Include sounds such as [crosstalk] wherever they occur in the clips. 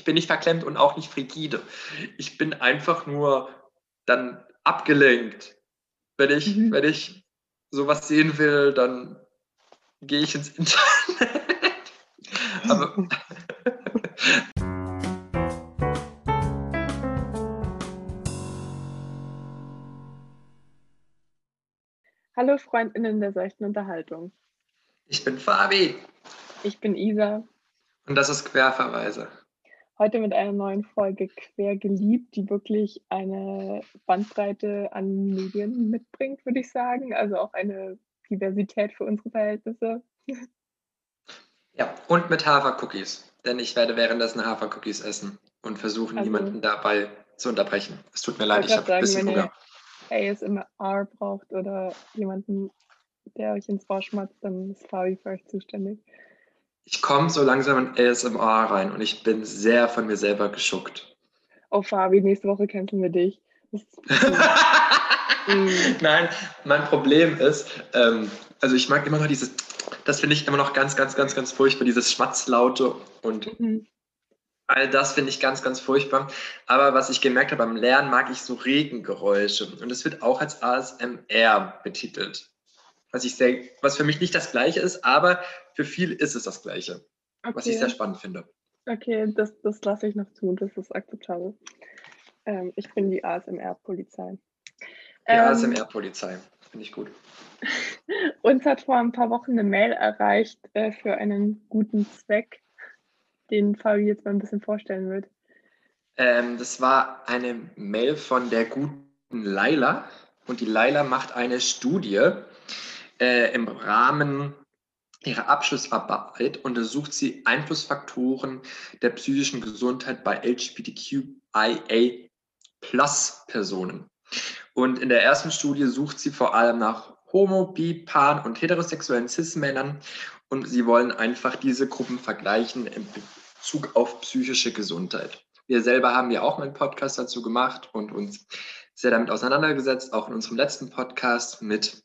Ich bin nicht verklemmt und auch nicht frigide. Ich bin einfach nur dann abgelenkt. Wenn ich, mhm. wenn ich sowas sehen will, dann gehe ich ins [laughs] Internet. Aber [laughs] Hallo Freundinnen der seichten Unterhaltung. Ich bin Fabi. Ich bin Isa. Und das ist Querverweise. Heute mit einer neuen Folge Quer geliebt, die wirklich eine Bandbreite an Medien mitbringt, würde ich sagen. Also auch eine Diversität für unsere Verhältnisse. Ja, und mit Hafercookies. Denn ich werde währenddessen Hafercookies essen und versuchen, also, niemanden dabei zu unterbrechen. Es tut mir leid, ich habe ein bisschen Hunger. ASMR braucht oder jemanden, der euch ins Ohr schmatzt, dann ist Fabi für euch zuständig. Ich komme so langsam in ASMR rein und ich bin sehr von mir selber geschuckt. Oh Fabi, nächste Woche kämpfen wir dich. [laughs] [laughs] Nein, mein Problem ist, ähm, also ich mag immer noch dieses, das finde ich immer noch ganz, ganz, ganz, ganz furchtbar, dieses Schmatzlaute und mhm. all das finde ich ganz, ganz furchtbar. Aber was ich gemerkt habe beim Lernen, mag ich so Regengeräusche und es wird auch als ASMR betitelt was ich sehr, was für mich nicht das Gleiche ist, aber für viele ist es das Gleiche, okay. was ich sehr spannend finde. Okay, das, das lasse ich noch zu, das ist akzeptabel. Ähm, ich bin die ASMR-Polizei. Die ähm, ASMR-Polizei, finde ich gut. [laughs] Uns hat vor ein paar Wochen eine Mail erreicht äh, für einen guten Zweck, den Fabi jetzt mal ein bisschen vorstellen wird. Ähm, das war eine Mail von der guten Laila und die Laila macht eine Studie äh, im Rahmen ihrer Abschlussarbeit untersucht sie Einflussfaktoren der psychischen Gesundheit bei LGBTQIA-Plus-Personen. Und in der ersten Studie sucht sie vor allem nach Homo, Bi, Pan und heterosexuellen Cis-Männern und sie wollen einfach diese Gruppen vergleichen in Bezug auf psychische Gesundheit. Wir selber haben ja auch mal einen Podcast dazu gemacht und uns sehr damit auseinandergesetzt, auch in unserem letzten Podcast mit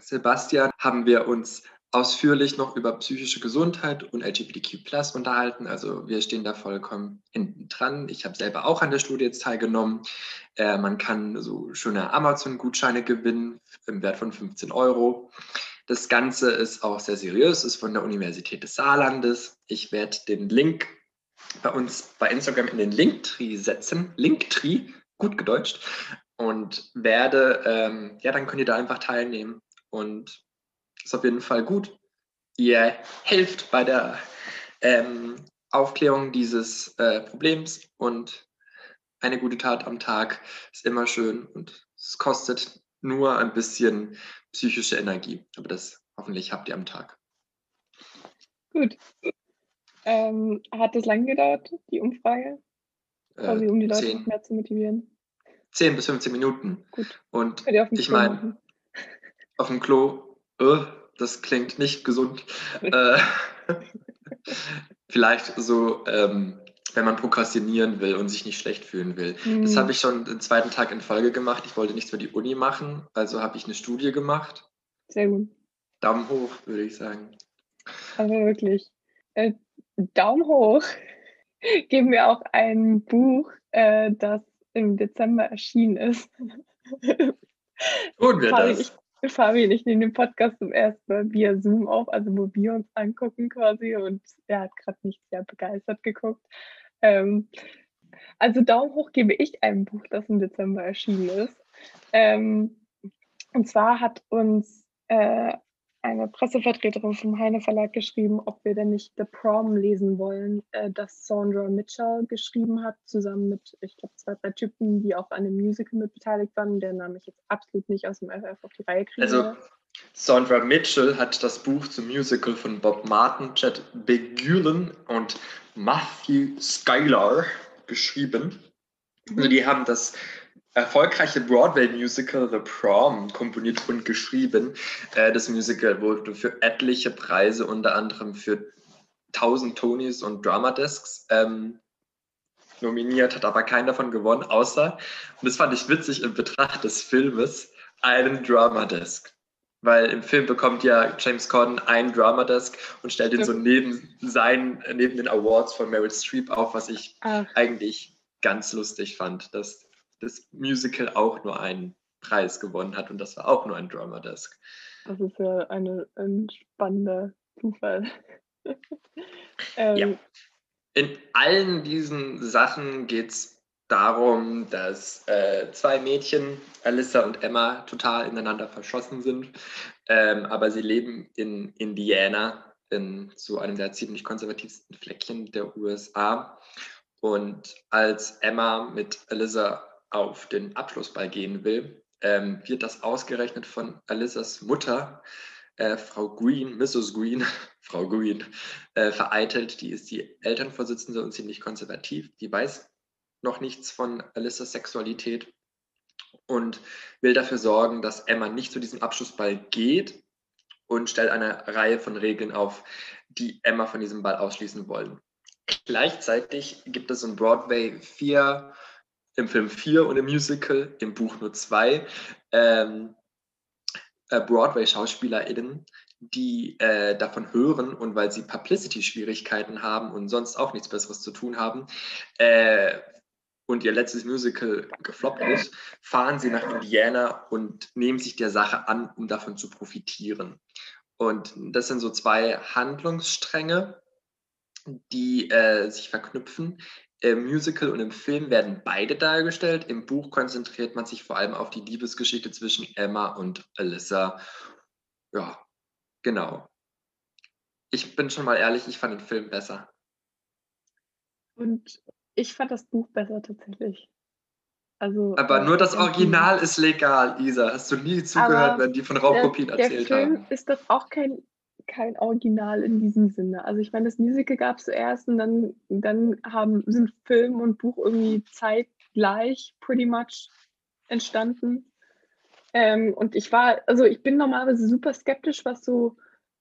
Sebastian haben wir uns ausführlich noch über psychische Gesundheit und LGBTQ unterhalten. Also wir stehen da vollkommen hinten dran. Ich habe selber auch an der Studie jetzt teilgenommen. Äh, man kann so schöne Amazon-Gutscheine gewinnen im Wert von 15 Euro. Das Ganze ist auch sehr seriös, ist von der Universität des Saarlandes. Ich werde den Link bei uns bei Instagram in den Linktree setzen. Linktree, gut gedeutscht. Und werde, ähm, ja, dann könnt ihr da einfach teilnehmen und ist auf jeden Fall gut. Ihr helft bei der ähm, Aufklärung dieses äh, Problems und eine gute Tat am Tag ist immer schön und es kostet nur ein bisschen psychische Energie. Aber das hoffentlich habt ihr am Tag. Gut. Ähm, hat es lang gedauert, die Umfrage? Quasi, um die Leute 10, mehr zu motivieren? 10 bis 15 Minuten. Gut. Und ich meine, auf dem Klo, äh, das klingt nicht gesund. [laughs] äh, vielleicht so, ähm, wenn man prokrastinieren will und sich nicht schlecht fühlen will. Mhm. Das habe ich schon den zweiten Tag in Folge gemacht. Ich wollte nichts für die Uni machen, also habe ich eine Studie gemacht. Sehr gut. Daumen hoch, würde ich sagen. Aber wirklich. Äh, Daumen hoch. [laughs] Geben wir auch ein Buch, äh, das im Dezember erschienen ist. Tun wir [laughs] das. Ich, Fabian, ich nehme den Podcast zum ersten Mal via Zoom auf, also wo wir uns angucken quasi und er hat gerade nicht sehr begeistert geguckt. Ähm, also Daumen hoch gebe ich einem Buch, das im Dezember erschienen ist. Ähm, und zwar hat uns äh, eine Pressevertreterin vom Heine Verlag geschrieben, ob wir denn nicht The Prom lesen wollen, äh, das Sandra Mitchell geschrieben hat, zusammen mit, ich glaube, zwei, drei Typen, die auch an dem Musical mit beteiligt waren, der Name ich jetzt absolut nicht aus dem FF auf die Reihe kriege. Also Sandra Mitchell hat das Buch zum Musical von Bob Martin, Chad Begulen und Matthew Skylar geschrieben. Also die haben das erfolgreiche Broadway-Musical The Prom komponiert und geschrieben. Äh, das Musical wurde für etliche Preise, unter anderem für 1000 Tonys und Drama Discs, ähm, nominiert, hat aber keinen davon gewonnen, außer, und das fand ich witzig in Betracht des Filmes, einen Drama Disc. Weil im Film bekommt ja James Corden ein Drama Desk und stellt ihn so neben seinen, neben den Awards von Meryl Streep auf, was ich Ach. eigentlich ganz lustig fand, dass das Musical auch nur einen Preis gewonnen hat und das war auch nur ein Drama Desk. Das ist ja eine, ein spannender Zufall. [laughs] ähm, ja. In allen diesen Sachen geht es darum, dass äh, zwei Mädchen, Alyssa und Emma, total ineinander verschossen sind. Ähm, aber sie leben in Indiana, in so einem der ziemlich konservativsten Fleckchen der USA. Und als Emma mit Alyssa auf den Abschlussball gehen will, ähm, wird das ausgerechnet von Alyssas Mutter, äh, Frau Green, Mrs. Green, [laughs] Frau Green, äh, vereitelt. Die ist die Elternvorsitzende und ziemlich konservativ. Die weiß noch nichts von Alyssas Sexualität und will dafür sorgen, dass Emma nicht zu diesem Abschlussball geht und stellt eine Reihe von Regeln auf, die Emma von diesem Ball ausschließen wollen. Gleichzeitig gibt es in Broadway vier, im Film vier und im Musical, im Buch nur zwei, ähm, äh, Broadway-SchauspielerInnen, die äh, davon hören und weil sie Publicity-Schwierigkeiten haben und sonst auch nichts Besseres zu tun haben, äh, und ihr letztes Musical gefloppt ist, fahren sie nach Indiana und nehmen sich der Sache an, um davon zu profitieren. Und das sind so zwei Handlungsstränge, die äh, sich verknüpfen. Im Musical und im Film werden beide dargestellt. Im Buch konzentriert man sich vor allem auf die Liebesgeschichte zwischen Emma und Alyssa. Ja, genau. Ich bin schon mal ehrlich, ich fand den Film besser. Und ich fand das Buch besser tatsächlich. Also, aber nur das Original ist legal, Isa. Hast du nie zugehört, wenn die von Raubkopien der, erzählt der Film haben? Ist das auch kein, kein Original in diesem Sinne? Also ich meine, das Musical gab es zuerst und dann, dann haben, sind Film und Buch irgendwie zeitgleich pretty much entstanden. Ähm, und ich war, also ich bin normalerweise super skeptisch, was so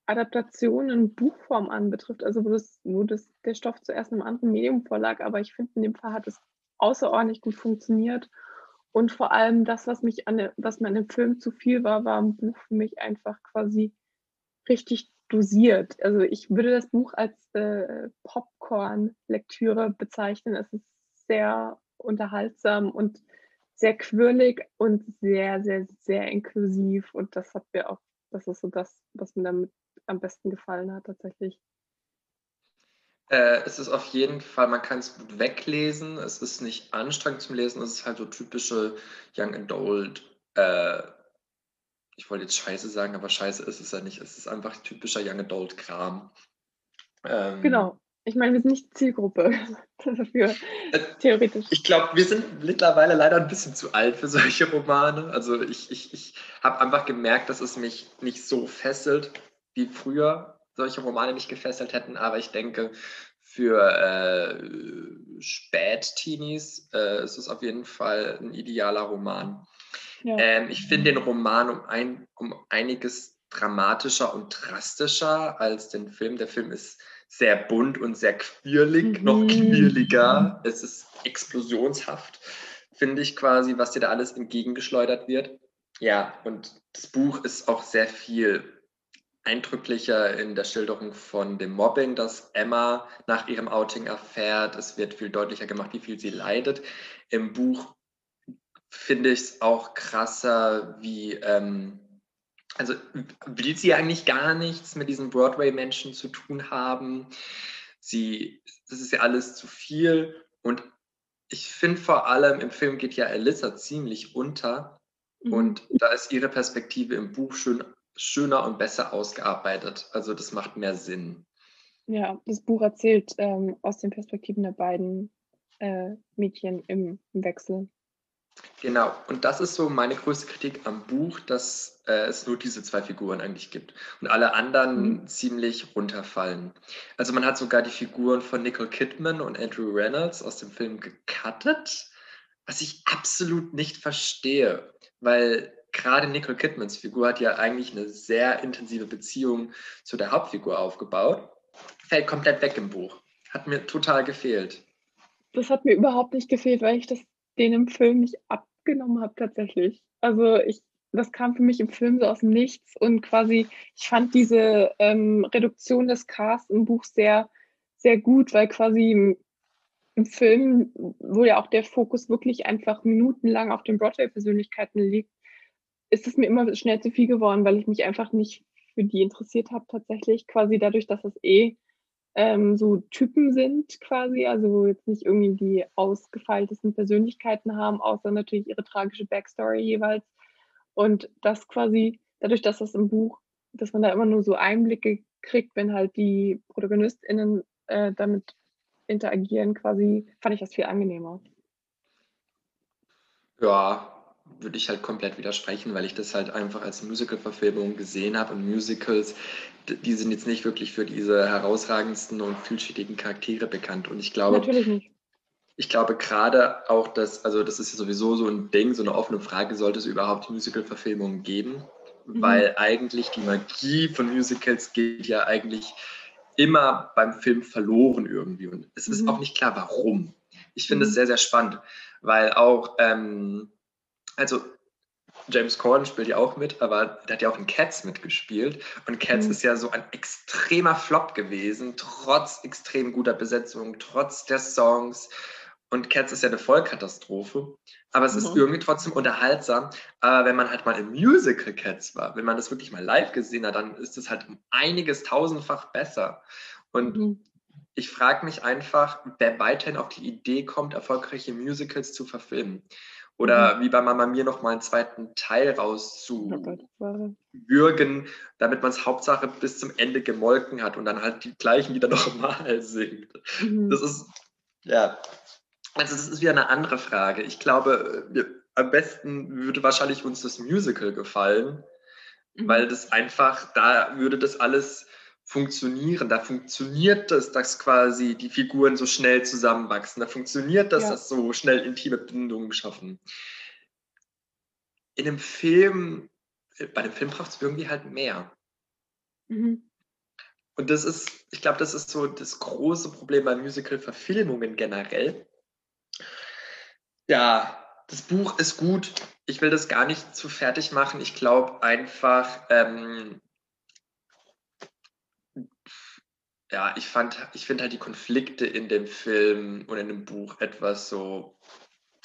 Adaptation in Buchform anbetrifft, also wo, das, wo das, der Stoff zuerst einem anderen Medium vorlag, aber ich finde, in dem Fall hat es außerordentlich gut funktioniert. Und vor allem das, was mich an was mir an dem Film zu viel war, war im Buch für mich einfach quasi richtig dosiert. Also ich würde das Buch als äh, Popcorn-Lektüre bezeichnen. Es ist sehr unterhaltsam und sehr quirlig und sehr, sehr, sehr inklusiv. Und das hat mir auch, das ist so das, was mir damit am besten gefallen hat tatsächlich? Äh, es ist auf jeden Fall, man kann es gut weglesen. Es ist nicht anstrengend zum Lesen. Es ist halt so typische Young Adult. Äh, ich wollte jetzt Scheiße sagen, aber Scheiße ist es ja nicht. Es ist einfach typischer Young Adult Kram. Ähm, genau. Ich meine, wir sind nicht Zielgruppe [laughs] dafür, äh, theoretisch. Ich glaube, wir sind mittlerweile leider ein bisschen zu alt für solche Romane. Also ich, ich, ich habe einfach gemerkt, dass es mich nicht so fesselt wie früher solche Romane mich gefesselt hätten, aber ich denke, für äh, Spät-Teenies äh, ist es auf jeden Fall ein idealer Roman. Ja. Ähm, ich finde den Roman um, ein, um einiges dramatischer und drastischer als den Film. Der Film ist sehr bunt und sehr quirlig, mhm. noch quirliger. Es ist explosionshaft, finde ich quasi, was dir da alles entgegengeschleudert wird. Ja, und das Buch ist auch sehr viel eindrücklicher in der Schilderung von dem Mobbing, das Emma nach ihrem Outing erfährt. Es wird viel deutlicher gemacht, wie viel sie leidet. Im Buch finde ich es auch krasser, wie, ähm, also will sie eigentlich gar nichts mit diesen Broadway-Menschen zu tun haben. Sie, das ist ja alles zu viel. Und ich finde vor allem, im Film geht ja Alyssa ziemlich unter. Mhm. Und da ist ihre Perspektive im Buch schön schöner und besser ausgearbeitet. Also das macht mehr Sinn. Ja, das Buch erzählt ähm, aus den Perspektiven der beiden äh, Mädchen im, im, Wechsel. Genau, und das ist so meine größte Kritik am Buch, dass äh, es nur diese zwei Figuren eigentlich gibt und alle anderen mhm. ziemlich runterfallen. Also man hat sogar die Figuren von Nicole Kidman und Andrew Reynolds aus dem Film gecuttet, was ich absolut nicht verstehe, weil gerade Nicole Kidmans Figur hat ja eigentlich eine sehr intensive Beziehung zu der Hauptfigur aufgebaut. Fällt komplett weg im Buch. Hat mir total gefehlt. Das hat mir überhaupt nicht gefehlt, weil ich das den im Film nicht abgenommen habe tatsächlich. Also ich, das kam für mich im Film so aus dem Nichts und quasi, ich fand diese ähm, Reduktion des Casts im Buch sehr, sehr gut, weil quasi im, im, Film, wo ja auch der Fokus wirklich einfach minutenlang auf den Broadway-Persönlichkeiten liegt, ist es mir immer schnell zu viel geworden, weil ich mich einfach nicht für die interessiert habe tatsächlich, quasi dadurch, dass es eh ähm, so Typen sind quasi, also jetzt nicht irgendwie die ausgefeiltesten Persönlichkeiten haben, außer natürlich ihre tragische Backstory jeweils. Und das quasi, dadurch, dass das im Buch, dass man da immer nur so Einblicke kriegt, wenn halt die ProtagonistInnen äh, damit interagieren, quasi, fand ich das viel angenehmer. Ja, würde ich halt komplett widersprechen, weil ich das halt einfach als Musical-Verfilmung gesehen habe und Musicals, die sind jetzt nicht wirklich für diese herausragendsten und vielschichtigen Charaktere bekannt und ich glaube, Natürlich nicht. Ich glaube gerade auch, dass, also das ist ja sowieso so ein Ding, so eine offene Frage, sollte es überhaupt Musical-Verfilmungen geben? Mhm. Weil eigentlich die Magie von Musicals geht ja eigentlich immer beim Film verloren irgendwie. Und es ist mhm. auch nicht klar, warum. Ich finde es mhm. sehr, sehr spannend, weil auch, ähm, also James Corden spielt ja auch mit, aber der hat ja auch in Cats mitgespielt. Und Cats mhm. ist ja so ein extremer Flop gewesen, trotz extrem guter Besetzung, trotz der Songs. Und Cats ist ja eine Vollkatastrophe, aber es mhm. ist irgendwie trotzdem unterhaltsam. Aber wenn man halt mal im Musical Cats war, wenn man das wirklich mal live gesehen hat, dann ist es halt um einiges tausendfach besser. Und mhm. ich frage mich einfach, wer weiterhin auf die Idee kommt, erfolgreiche Musicals zu verfilmen. Oder mhm. wie bei Mama Mir noch mal einen zweiten Teil rauszuwürgen, oh damit man es Hauptsache bis zum Ende gemolken hat und dann halt die gleichen Lieder nochmal [laughs] singt. Mhm. Das ist, ja, also das ist wieder eine andere Frage. Ich glaube, wir, am besten würde wahrscheinlich uns das Musical gefallen, mhm. weil das einfach, da würde das alles funktionieren. Da funktioniert es, dass quasi die Figuren so schnell zusammenwachsen. Da funktioniert das, ja. dass so schnell intime Bindungen schaffen. In einem Film, bei einem Film braucht es irgendwie halt mehr. Mhm. Und das ist, ich glaube, das ist so das große Problem bei Musical-Verfilmungen generell, ja, das Buch ist gut. Ich will das gar nicht zu fertig machen. Ich glaube einfach, ähm, ja, ich fand, ich finde halt die Konflikte in dem Film und in dem Buch etwas so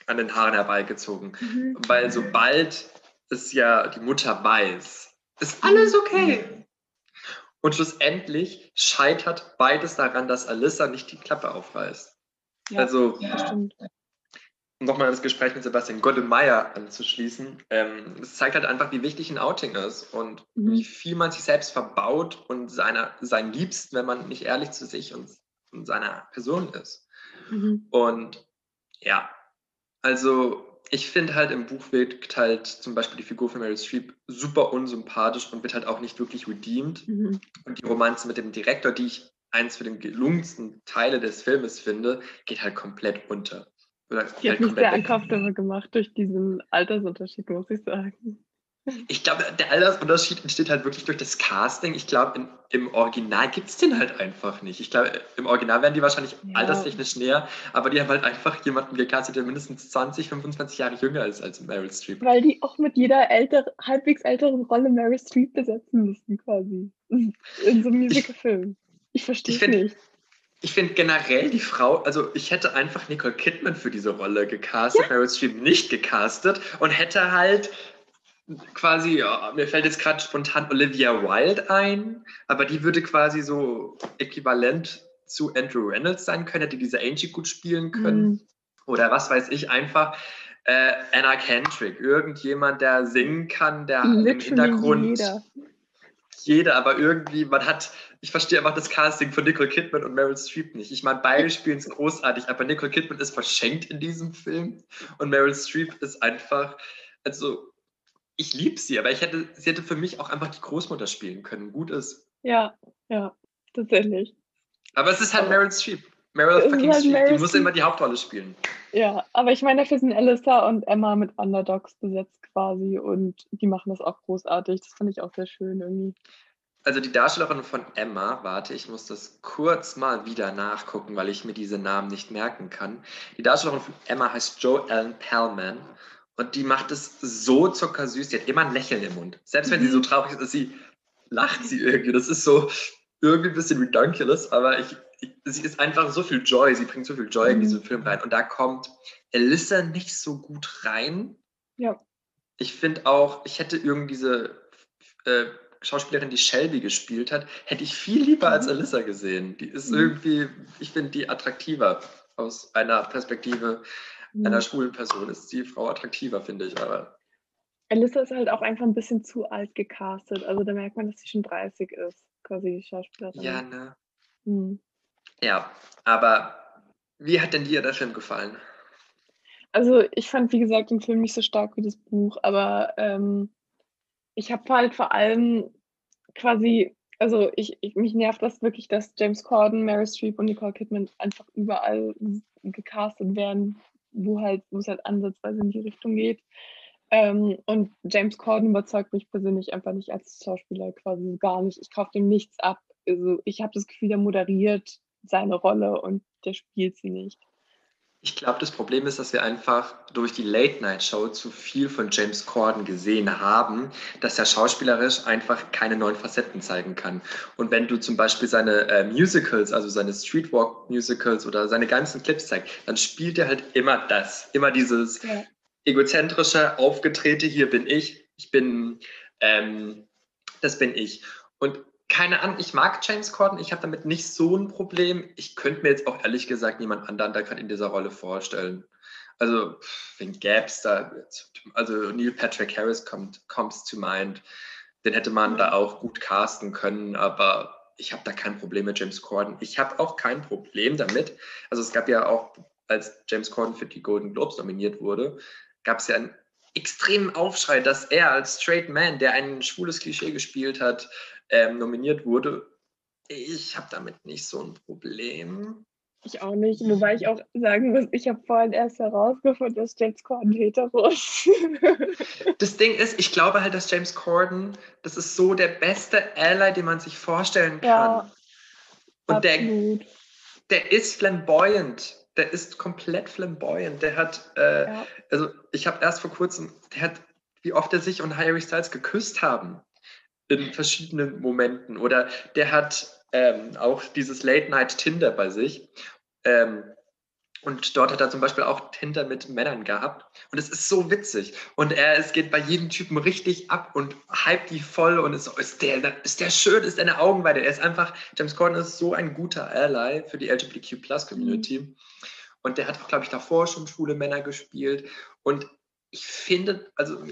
an den Haaren herbeigezogen. Mhm. Weil sobald es ja die Mutter weiß, ist alles okay. Und schlussendlich scheitert beides daran, dass Alyssa nicht die Klappe aufreißt. Ja, also, ja, stimmt nochmal das Gespräch mit Sebastian Goddemeyer anzuschließen. Ähm, es zeigt halt einfach, wie wichtig ein Outing ist und mhm. wie viel man sich selbst verbaut und seiner, sein Liebsten, wenn man nicht ehrlich zu sich und, und seiner Person ist. Mhm. Und ja, also ich finde halt im Buch wirkt halt zum Beispiel die Figur von Meryl Streep super unsympathisch und wird halt auch nicht wirklich redeemed. Mhm. Und die Romanze mit dem Direktor, die ich eins für den gelungensten Teile des Filmes finde, geht halt komplett unter. Oder die hat mich sehr uncomfortable gemacht durch diesen Altersunterschied, muss ich sagen. Ich glaube, der Altersunterschied entsteht halt wirklich durch das Casting. Ich glaube, im Original gibt es den halt einfach nicht. Ich glaube, im Original wären die wahrscheinlich ja. alterstechnisch näher, aber die haben halt einfach jemanden gecastet, der mindestens 20, 25 Jahre jünger ist als Meryl Streep. Weil die auch mit jeder älter, halbwegs älteren Rolle Meryl Streep besetzen müssen, quasi. In so einem Musicalfilm. Ich, ich verstehe es nicht ich finde generell die Frau, also ich hätte einfach Nicole Kidman für diese Rolle gecastet, ja. Meryl Streep nicht gecastet und hätte halt quasi, ja, mir fällt jetzt gerade spontan Olivia Wilde ein, aber die würde quasi so äquivalent zu Andrew Reynolds sein können, hätte diese Angie gut spielen können. Mhm. Oder was weiß ich, einfach äh, Anna Kendrick, irgendjemand, der singen kann, der Literally im Hintergrund. Jeder. Jeder, aber irgendwie, man hat ich verstehe einfach das Casting von Nicole Kidman und Meryl Streep nicht. Ich meine, beide spielen es großartig, aber Nicole Kidman ist verschenkt in diesem Film und Meryl Streep ist einfach, also ich liebe sie, aber ich hätte, sie hätte für mich auch einfach die Großmutter spielen können. Gut ist. Ja, ja, tatsächlich. Aber es ist halt Meryl Streep. Meryl fucking halt Streep, die muss immer die Hauptrolle spielen. Ja, aber ich meine, dafür sind Alyssa und Emma mit Underdogs besetzt quasi und die machen das auch großartig. Das fand ich auch sehr schön irgendwie also die Darstellerin von Emma, warte, ich muss das kurz mal wieder nachgucken, weil ich mir diese Namen nicht merken kann. Die Darstellerin von Emma heißt Joe Ellen Pellman Und die macht es so zuckersüß. Die hat immer ein Lächeln im Mund. Selbst wenn sie so mhm. traurig ist, sie lacht sie irgendwie. Das ist so irgendwie ein bisschen ridiculous, aber ich, sie ist einfach so viel Joy. Sie bringt so viel Joy in diesen mhm. Film rein. Und da kommt Alyssa nicht so gut rein. Ja. Ich finde auch, ich hätte irgendwie diese äh, Schauspielerin, die Shelby gespielt hat, hätte ich viel lieber als mhm. Alyssa gesehen. Die ist mhm. irgendwie, ich finde die attraktiver aus einer Perspektive mhm. einer schwulen Person. Ist die Frau attraktiver, finde ich. Aber Alyssa ist halt auch einfach ein bisschen zu alt gecastet. Also da merkt man, dass sie schon 30 ist, quasi die Schauspielerin. Ja, ne? Mhm. Ja, aber wie hat denn dir der Film gefallen? Also ich fand, wie gesagt, den Film nicht so stark wie das Buch, aber ähm, ich habe halt vor allem quasi, also ich, ich, mich nervt das wirklich, dass James Corden, Mary Streep und Nicole Kidman einfach überall gecastet werden, wo halt, wo es halt ansatzweise in die Richtung geht. Ähm, und James Corden überzeugt mich persönlich einfach nicht als Schauspieler quasi gar nicht. Ich kaufe dem nichts ab. Also ich habe das Gefühl, der moderiert seine Rolle und der spielt sie nicht. Ich glaube, das Problem ist, dass wir einfach durch die Late-Night-Show zu viel von James Corden gesehen haben, dass er schauspielerisch einfach keine neuen Facetten zeigen kann. Und wenn du zum Beispiel seine äh, Musicals, also seine Streetwalk-Musicals oder seine ganzen Clips zeigst, dann spielt er halt immer das, immer dieses ja. egozentrische, aufgetrete, hier bin ich, ich bin, ähm, das bin ich. Und keine Ahnung, ich mag James Corden, ich habe damit nicht so ein Problem. Ich könnte mir jetzt auch ehrlich gesagt niemand anderen da gerade in dieser Rolle vorstellen. Also, wenn Gaps da, also Neil Patrick Harris kommt, comes to mind, den hätte man da auch gut casten können, aber ich habe da kein Problem mit James Corden. Ich habe auch kein Problem damit. Also es gab ja auch, als James Corden für die Golden Globes nominiert wurde, gab es ja einen extremen Aufschrei, dass er als Straight Man, der ein schwules Klischee gespielt hat, ähm, nominiert wurde. Ich habe damit nicht so ein Problem. Ich auch nicht, wobei ich auch sagen muss, ich habe vorhin erst herausgefunden, dass James Corden hetero ist. [laughs] das Ding ist, ich glaube halt, dass James Corden, das ist so der beste Ally, den man sich vorstellen kann. Ja, Und der, der ist flamboyant. Der ist komplett flamboyant. Der hat, äh, ja. also ich habe erst vor kurzem, der hat, wie oft er sich und Harry Styles geküsst haben in verschiedenen Momenten. Oder der hat ähm, auch dieses Late-Night-Tinder bei sich. Ähm, und dort hat er zum Beispiel auch Tinder mit Männern gehabt. Und es ist so witzig. Und er, es geht bei jedem Typen richtig ab und hype die voll. Und ist so, ist der, ist der schön, ist der eine Augenweide. Er ist einfach, James Corden ist so ein guter Ally für die LGBTQ-Plus-Community. Mhm. Und der hat auch, glaube ich, davor schon schwule Männer gespielt. Und ich finde, also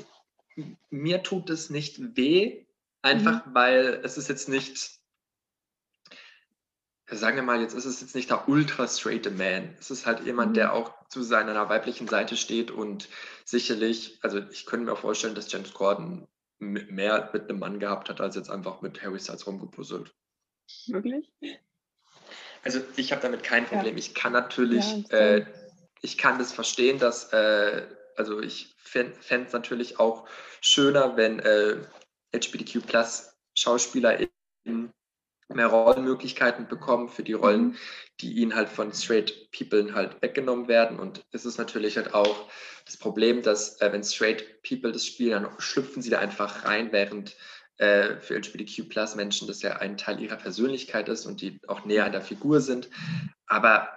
mir tut es nicht weh, Einfach mhm. weil es ist jetzt nicht, sagen wir mal, jetzt ist es jetzt nicht der ultra straight Man. Es ist halt jemand, mhm. der auch zu seiner weiblichen Seite steht und sicherlich, also ich könnte mir vorstellen, dass James Corden mehr mit einem Mann gehabt hat, als jetzt einfach mit Harry Styles rumgepuzzelt. Wirklich? Also ich habe damit kein Problem. Ja. Ich kann natürlich, ja, äh, ich kann das verstehen, dass, äh, also ich fände es natürlich auch schöner, wenn äh, LGBTQ SchauspielerInnen mehr Rollenmöglichkeiten bekommen für die Rollen, mhm. die ihnen halt von straight People halt weggenommen werden. Und es ist natürlich halt auch das Problem, dass äh, wenn straight People das spielen, dann schlüpfen sie da einfach rein, während äh, für LGBTQ Menschen das ja ein Teil ihrer Persönlichkeit ist und die auch näher an der Figur sind. Aber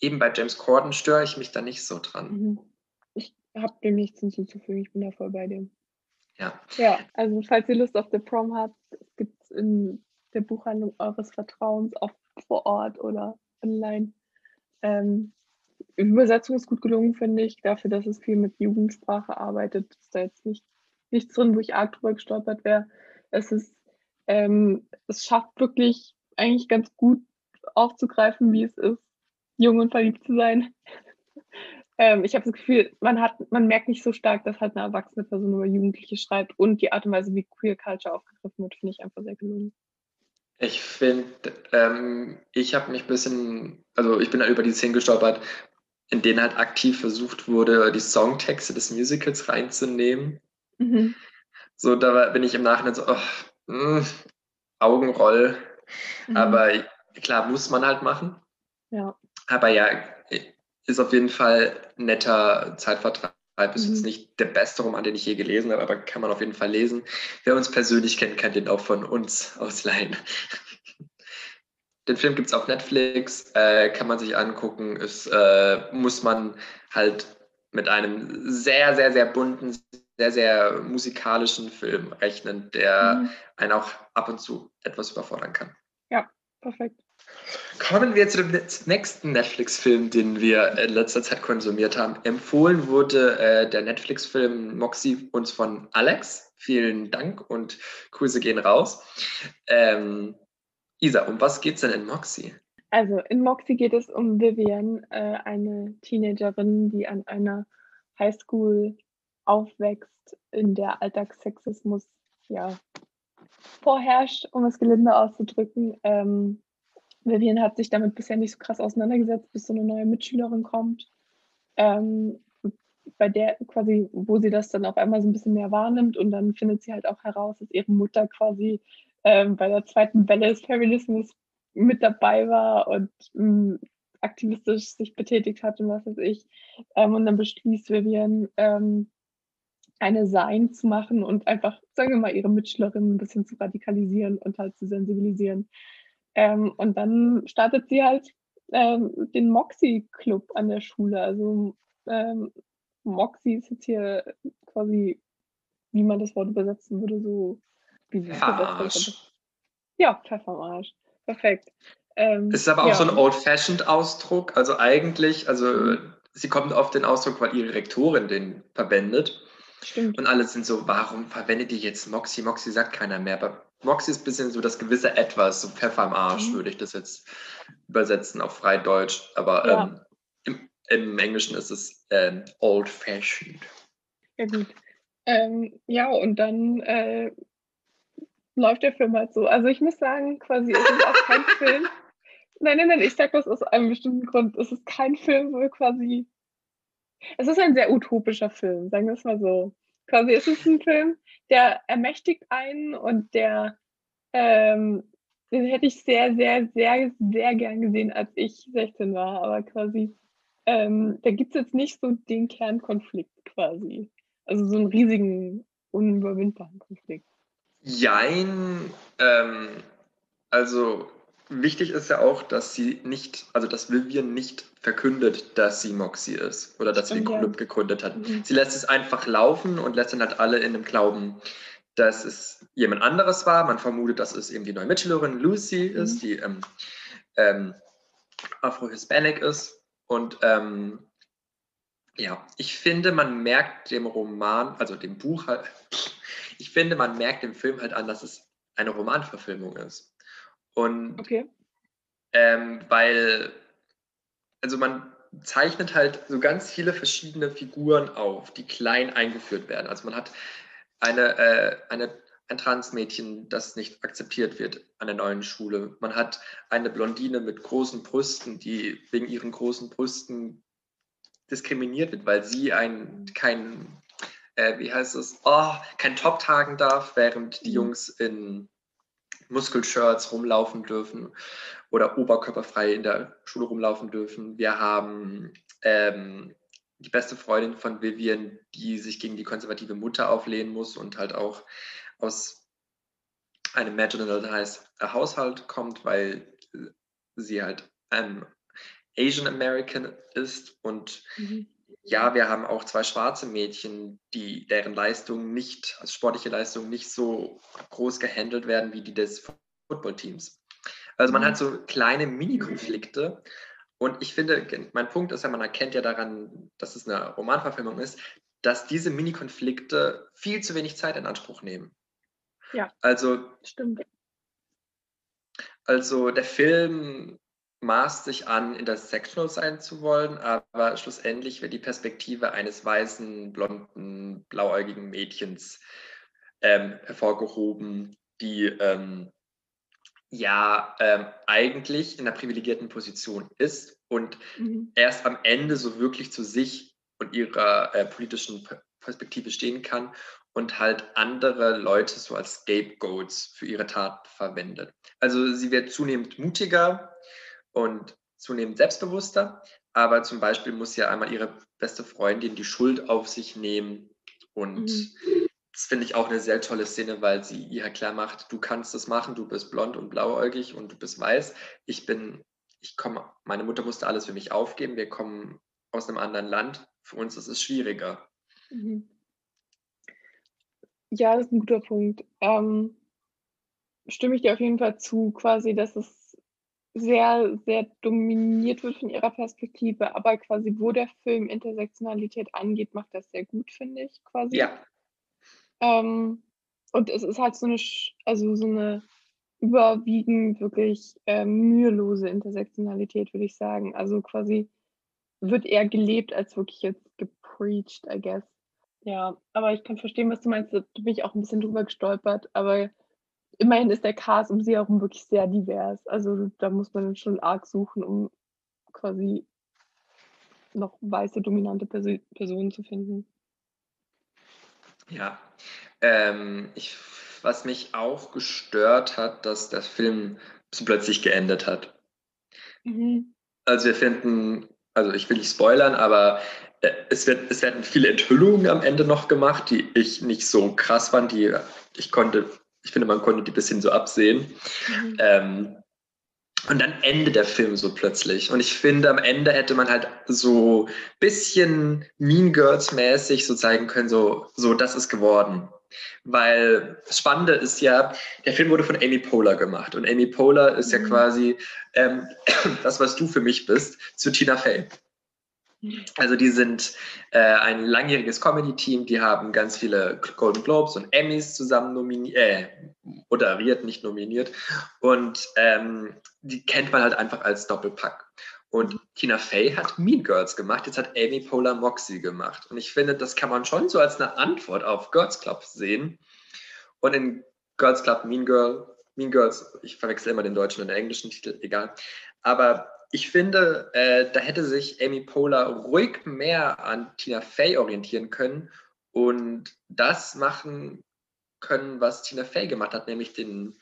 eben bei James Corden störe ich mich da nicht so dran. Mhm. Ich habe dem nichts hinzuzufügen, ich bin da voll bei dem. Ja. Ja, also falls ihr Lust auf The Prom habt, gibt es in der Buchhandlung eures Vertrauens auch vor Ort oder online. Ähm, Übersetzung ist gut gelungen, finde ich, dafür, dass es viel mit Jugendsprache arbeitet. Ist da jetzt nicht, nichts drin, wo ich arg drüber gestolpert wäre. Es ist, ähm, es schafft wirklich eigentlich ganz gut aufzugreifen, wie es ist, jung und verliebt zu sein. Ähm, ich habe das Gefühl, man hat, man merkt nicht so stark, dass halt eine erwachsene Person über Jugendliche schreibt und die Art und Weise, wie Queer Culture aufgegriffen wird, finde ich einfach sehr gelungen. Ich finde, ähm, ich habe mich ein bisschen, also ich bin da über die Szenen gestolpert, in denen halt aktiv versucht wurde, die Songtexte des Musicals reinzunehmen. Mhm. So, da bin ich im Nachhinein so, oh, mh, Augenroll. Mhm. Aber klar, muss man halt machen. Ja. Aber ja, ist auf jeden Fall ein netter Zeitvertreib ist mhm. jetzt nicht der beste Roman, den ich je gelesen habe, aber kann man auf jeden Fall lesen. Wer uns persönlich kennt, kann den auch von uns ausleihen. [laughs] Den Film gibt es auf Netflix, äh, kann man sich angucken. Ist, äh, muss man halt mit einem sehr, sehr, sehr bunten, sehr, sehr musikalischen Film rechnen, der mhm. einen auch ab und zu etwas überfordern kann. Ja, perfekt. Kommen wir zu dem nächsten Netflix-Film, den wir in letzter Zeit konsumiert haben. Empfohlen wurde äh, der Netflix-Film Moxie uns von Alex. Vielen Dank und Grüße gehen raus. Ähm, Isa, um was geht es denn in Moxie? Also in Moxie geht es um Vivian, äh, eine Teenagerin, die an einer Highschool aufwächst, in der Alltagssexismus ja vorherrscht, um es gelinde auszudrücken. Ähm, Vivian hat sich damit bisher nicht so krass auseinandergesetzt, bis so eine neue Mitschülerin kommt, ähm, bei der quasi, wo sie das dann auf einmal so ein bisschen mehr wahrnimmt und dann findet sie halt auch heraus, dass ihre Mutter quasi ähm, bei der zweiten Welle des Feminismus mit dabei war und ähm, aktivistisch sich betätigt hat und was weiß ich. Ähm, und dann beschließt Vivian, ähm, eine Sein zu machen und einfach, sagen wir mal, ihre Mitschülerinnen ein bisschen zu radikalisieren und halt zu sensibilisieren. Ähm, und dann startet sie halt ähm, den Moxie-Club an der Schule. Also ähm, Moxie ist jetzt hier quasi, wie man das Wort übersetzen würde, so wie Pfeffermarsch. Ja, Pfeffermarsch. Perfekt. Ähm, es ist aber auch ja. so ein Old-Fashioned-Ausdruck. Also eigentlich, also sie kommt auf den Ausdruck, weil ihre Rektorin den verwendet. Stimmt. Und alle sind so, warum verwendet ihr jetzt Moxie? Moxie sagt keiner mehr. Aber Moxie ist ein bisschen so das gewisse Etwas, so Pfeffer am Arsch, mhm. würde ich das jetzt übersetzen auf Freideutsch. Aber ja. ähm, im, im, Englischen ist es ähm, Old-Fashioned. Ja, gut. Ähm, ja, und dann äh, läuft der Film halt so. Also ich muss sagen, quasi, es ist auch kein [laughs] Film. Nein, nein, nein, ich sage das aus einem bestimmten Grund. Es ist kein Film, wo quasi. Es ist ein sehr utopischer Film, sagen wir es mal so. Quasi es ist ein Film, der ermächtigt einen und der ähm, den hätte ich sehr, sehr, sehr, sehr gern gesehen, als ich 16 war. Aber quasi, ähm, da gibt es jetzt nicht so den Kernkonflikt quasi. Also so einen riesigen, unüberwindbaren Konflikt. Jein, ähm, also wichtig ist ja auch, dass sie nicht, also dass Vivian nicht verkündet, dass sie Moxie ist oder dass sie den Club gegründet hat. Mhm. Sie lässt es einfach laufen und lässt dann halt alle in dem Glauben, dass es jemand anderes war. Man vermutet, dass es eben die neue Mitschülerin Lucy mhm. ist, die ähm, ähm, Afro-Hispanic ist. Und ähm, ja, ich finde, man merkt dem Roman, also dem Buch halt, [laughs] ich finde, man merkt dem Film halt an, dass es eine Romanverfilmung ist. Und okay. ähm, weil, also man zeichnet halt so ganz viele verschiedene Figuren auf, die klein eingeführt werden. Also man hat eine, äh, eine, ein Transmädchen, das nicht akzeptiert wird an der neuen Schule. Man hat eine Blondine mit großen Brüsten, die wegen ihren großen Brüsten diskriminiert wird, weil sie ein, kein äh, wie heißt es, oh, kein Top tragen darf, während die mhm. Jungs in Muskelshirts rumlaufen dürfen oder oberkörperfrei in der Schule rumlaufen dürfen. Wir haben ähm, die beste Freundin von Vivian, die sich gegen die konservative Mutter auflehnen muss und halt auch aus einem marginalized Haushalt kommt, weil sie halt ein Asian American ist und mhm ja, wir haben auch zwei schwarze Mädchen, die deren Leistungen nicht, also sportliche Leistungen nicht so groß gehandelt werden wie die des Footballteams. Also man mhm. hat so kleine Mini-Konflikte. Und ich finde, mein Punkt ist ja, man erkennt ja daran, dass es eine Romanverfilmung ist, dass diese Mini-Konflikte viel zu wenig Zeit in Anspruch nehmen. Ja. Also, stimmt. Also der Film maßt sich an, intersectional sein zu wollen, aber schlussendlich wird die Perspektive eines weißen, blonden, blauäugigen Mädchens ähm, hervorgehoben, die ähm, ja ähm, eigentlich in einer privilegierten Position ist und mhm. erst am Ende so wirklich zu sich und ihrer äh, politischen Perspektive stehen kann und halt andere Leute so als Scapegoats für ihre Tat verwendet. Also sie wird zunehmend mutiger, und zunehmend selbstbewusster, aber zum Beispiel muss ja einmal ihre beste Freundin die Schuld auf sich nehmen. Und mhm. das finde ich auch eine sehr tolle Szene, weil sie ihr klar macht, du kannst es machen, du bist blond und blauäugig und du bist weiß. Ich bin, ich komme, meine Mutter musste alles für mich aufgeben, wir kommen aus einem anderen Land. Für uns ist es schwieriger. Mhm. Ja, das ist ein guter Punkt. Ähm, stimme ich dir auf jeden Fall zu, quasi, dass es sehr, sehr dominiert wird von ihrer Perspektive, aber quasi, wo der Film Intersektionalität angeht, macht das sehr gut, finde ich, quasi. Ja. Ähm, und es ist halt so eine, also so eine überwiegend wirklich äh, mühelose Intersektionalität, würde ich sagen. Also quasi wird eher gelebt als wirklich jetzt gepreached, I guess. Ja, aber ich kann verstehen, was du meinst. Da bin ich auch ein bisschen drüber gestolpert. Aber immerhin ist der Cast um sie herum wirklich sehr divers. Also da muss man schon arg suchen, um quasi noch weiße, dominante Perso Personen zu finden. Ja, ähm, ich, was mich auch gestört hat, dass der Film so plötzlich geendet hat. Mhm. Also wir finden, also ich will nicht spoilern, aber äh, es, wird, es werden viele Enthüllungen am Ende noch gemacht, die ich nicht so krass fand. Die ich konnte ich finde, man konnte die ein bisschen so absehen. Mhm. Ähm, und dann endet der Film so plötzlich. Und ich finde, am Ende hätte man halt so ein bisschen Mean Girls-mäßig so zeigen können, so, so, das ist geworden. Weil das Spannende ist ja, der Film wurde von Amy Poehler gemacht. Und Amy Poehler ist mhm. ja quasi ähm, [clears throat] das, was du für mich bist, zu Tina Fey. Also die sind äh, ein langjähriges Comedy-Team, die haben ganz viele Golden Globes und Emmys zusammen nominiert, äh, moderiert, nicht nominiert. Und ähm, die kennt man halt einfach als Doppelpack. Und Tina Fey hat Mean Girls gemacht, jetzt hat Amy Poehler Moxie gemacht. Und ich finde, das kann man schon so als eine Antwort auf Girls Club sehen. Und in Girls Club Mean Girl, Mean Girls, ich verwechsel immer den deutschen und den englischen Titel, egal. Aber ich finde, äh, da hätte sich Amy Poehler ruhig mehr an Tina Fey orientieren können und das machen können, was Tina Fey gemacht hat, nämlich den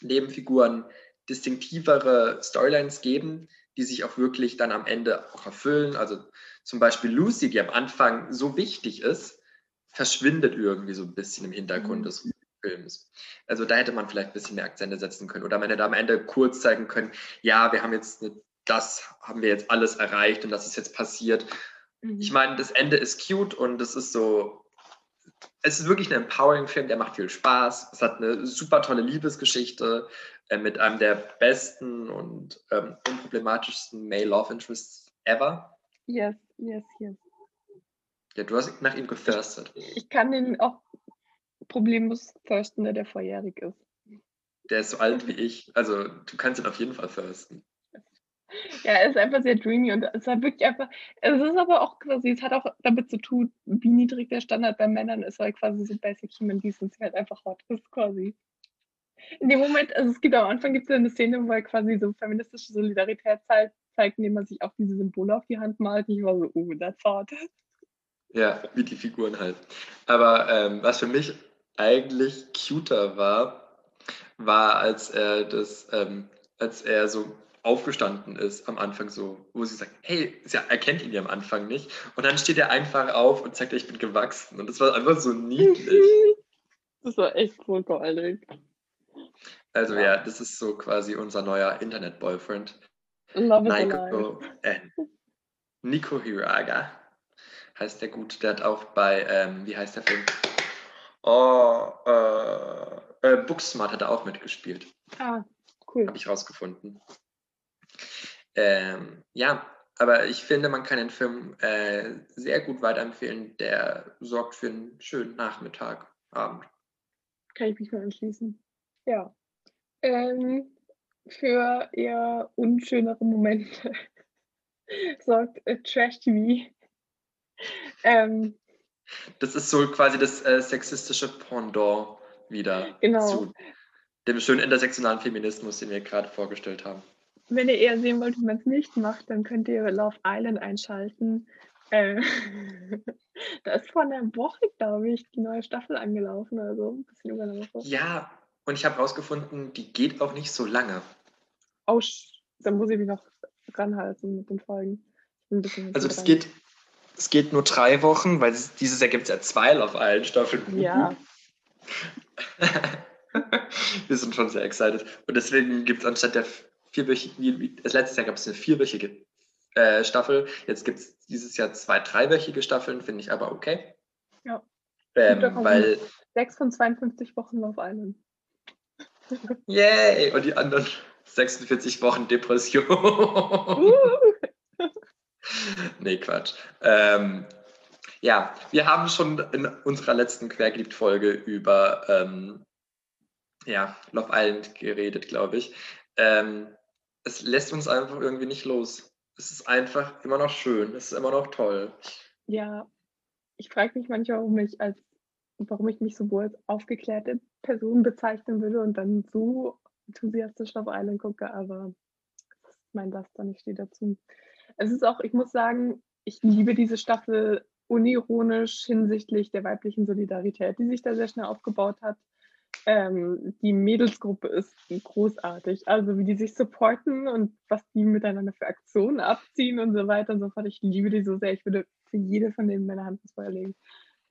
Nebenfiguren distinktivere Storylines geben, die sich auch wirklich dann am Ende auch erfüllen. Also zum Beispiel Lucy, die am Anfang so wichtig ist, verschwindet irgendwie so ein bisschen im Hintergrund mhm. des Films. Also da hätte man vielleicht ein bisschen mehr Akzente setzen können oder man hätte am Ende kurz zeigen können, ja, wir haben jetzt eine das haben wir jetzt alles erreicht und das ist jetzt passiert. Mhm. Ich meine, das Ende ist cute und es ist so, es ist wirklich ein Empowering-Film, der macht viel Spaß. Es hat eine super tolle Liebesgeschichte äh, mit einem der besten und ähm, unproblematischsten Male Love Interests ever. Yes, yes, yes. Ja, du hast nach ihm gethirstet. Ich kann den auch problemlos thirsten, der der vorjährig ist. Der ist so alt wie ich. Also du kannst ihn auf jeden Fall thirsten. Ja, es ist einfach sehr dreamy und es hat wirklich einfach, es ist aber auch quasi, es hat auch damit zu tun, wie niedrig der Standard bei Männern ist, weil quasi so Basic Human Decency halt einfach hot ist quasi. In dem Moment, also es gibt am Anfang gibt es eine Szene, wo er quasi so feministische Solidarität zeigt, zeigt, indem man sich auch diese Symbole auf die Hand malt. Ich war so, oh, that's hot. Ja, wie die Figuren halt. Aber ähm, was für mich eigentlich cuter war, war, als er das, ähm, als er so aufgestanden ist am Anfang so, wo sie sagt, hey, sie erkennt ihn ja am Anfang nicht. Und dann steht er einfach auf und sagt, ich bin gewachsen. Und das war einfach so niedlich. [laughs] Das war echt voll goldig. Also ja. ja, das ist so quasi unser neuer Internet-Boyfriend. Nico, äh, Nico Hiraga heißt der gut. Der hat auch bei, ähm, wie heißt der Film? Oh, äh, äh, Booksmart hat er auch mitgespielt. Ah, cool. Habe ich rausgefunden. Ähm, ja, aber ich finde, man kann den Film äh, sehr gut weiterempfehlen. Der sorgt für einen schönen Nachmittag, Abend. Kann ich mich nur anschließen. Ja. Ähm, für eher unschönere Momente [laughs] sorgt äh, Trash TV. Ähm, das ist so quasi das äh, sexistische Pendant wieder genau. zu dem schönen intersektionalen Feminismus, den wir gerade vorgestellt haben. Wenn ihr eher sehen wollt, wie man es nicht macht, dann könnt ihr Love Island einschalten. Äh, [laughs] da ist vor einer Woche, glaube ich, die neue Staffel angelaufen, also ein bisschen über eine Woche. Ja, und ich habe herausgefunden, die geht auch nicht so lange. Oh, dann muss ich mich noch ranhalten mit den Folgen. Also es geht, es geht nur drei Wochen, weil es, dieses Jahr gibt es ja zwei auf allen Staffeln. Ja, [laughs] Wir sind schon sehr excited. Und deswegen gibt es anstatt der vierwöchigen, wie- das letztes Jahr gab es eine vierwöchige äh, Staffel. Jetzt gibt es dieses Jahr zwei dreiwöchige Staffeln, finde ich aber okay. Ja. Ähm, weil, 6 von 52 Wochen Love Island. [laughs] yay! Und die anderen 46 Wochen Depression. Uh, [laughs] nee, Quatsch. Ähm, ja, wir haben schon in unserer letzten Quergeliebt-Folge über ähm, ja, Love Island geredet, glaube ich. Ähm, es lässt uns einfach irgendwie nicht los. Es ist einfach immer noch schön, es ist immer noch toll. ja, ich frage mich manchmal, warum ich als warum ich mich sowohl als aufgeklärte Person bezeichnen würde und dann so enthusiastisch auf Island gucke, aber mein Laster, ich stehe dazu. Es ist auch, ich muss sagen, ich liebe diese Staffel unironisch hinsichtlich der weiblichen Solidarität, die sich da sehr schnell aufgebaut hat. Ähm, die Mädelsgruppe ist großartig. Also wie die sich supporten und was die miteinander für Aktionen abziehen und so weiter und so fort. Ich liebe die so sehr. Ich würde für jede von denen meine Hand ins Feuer legen.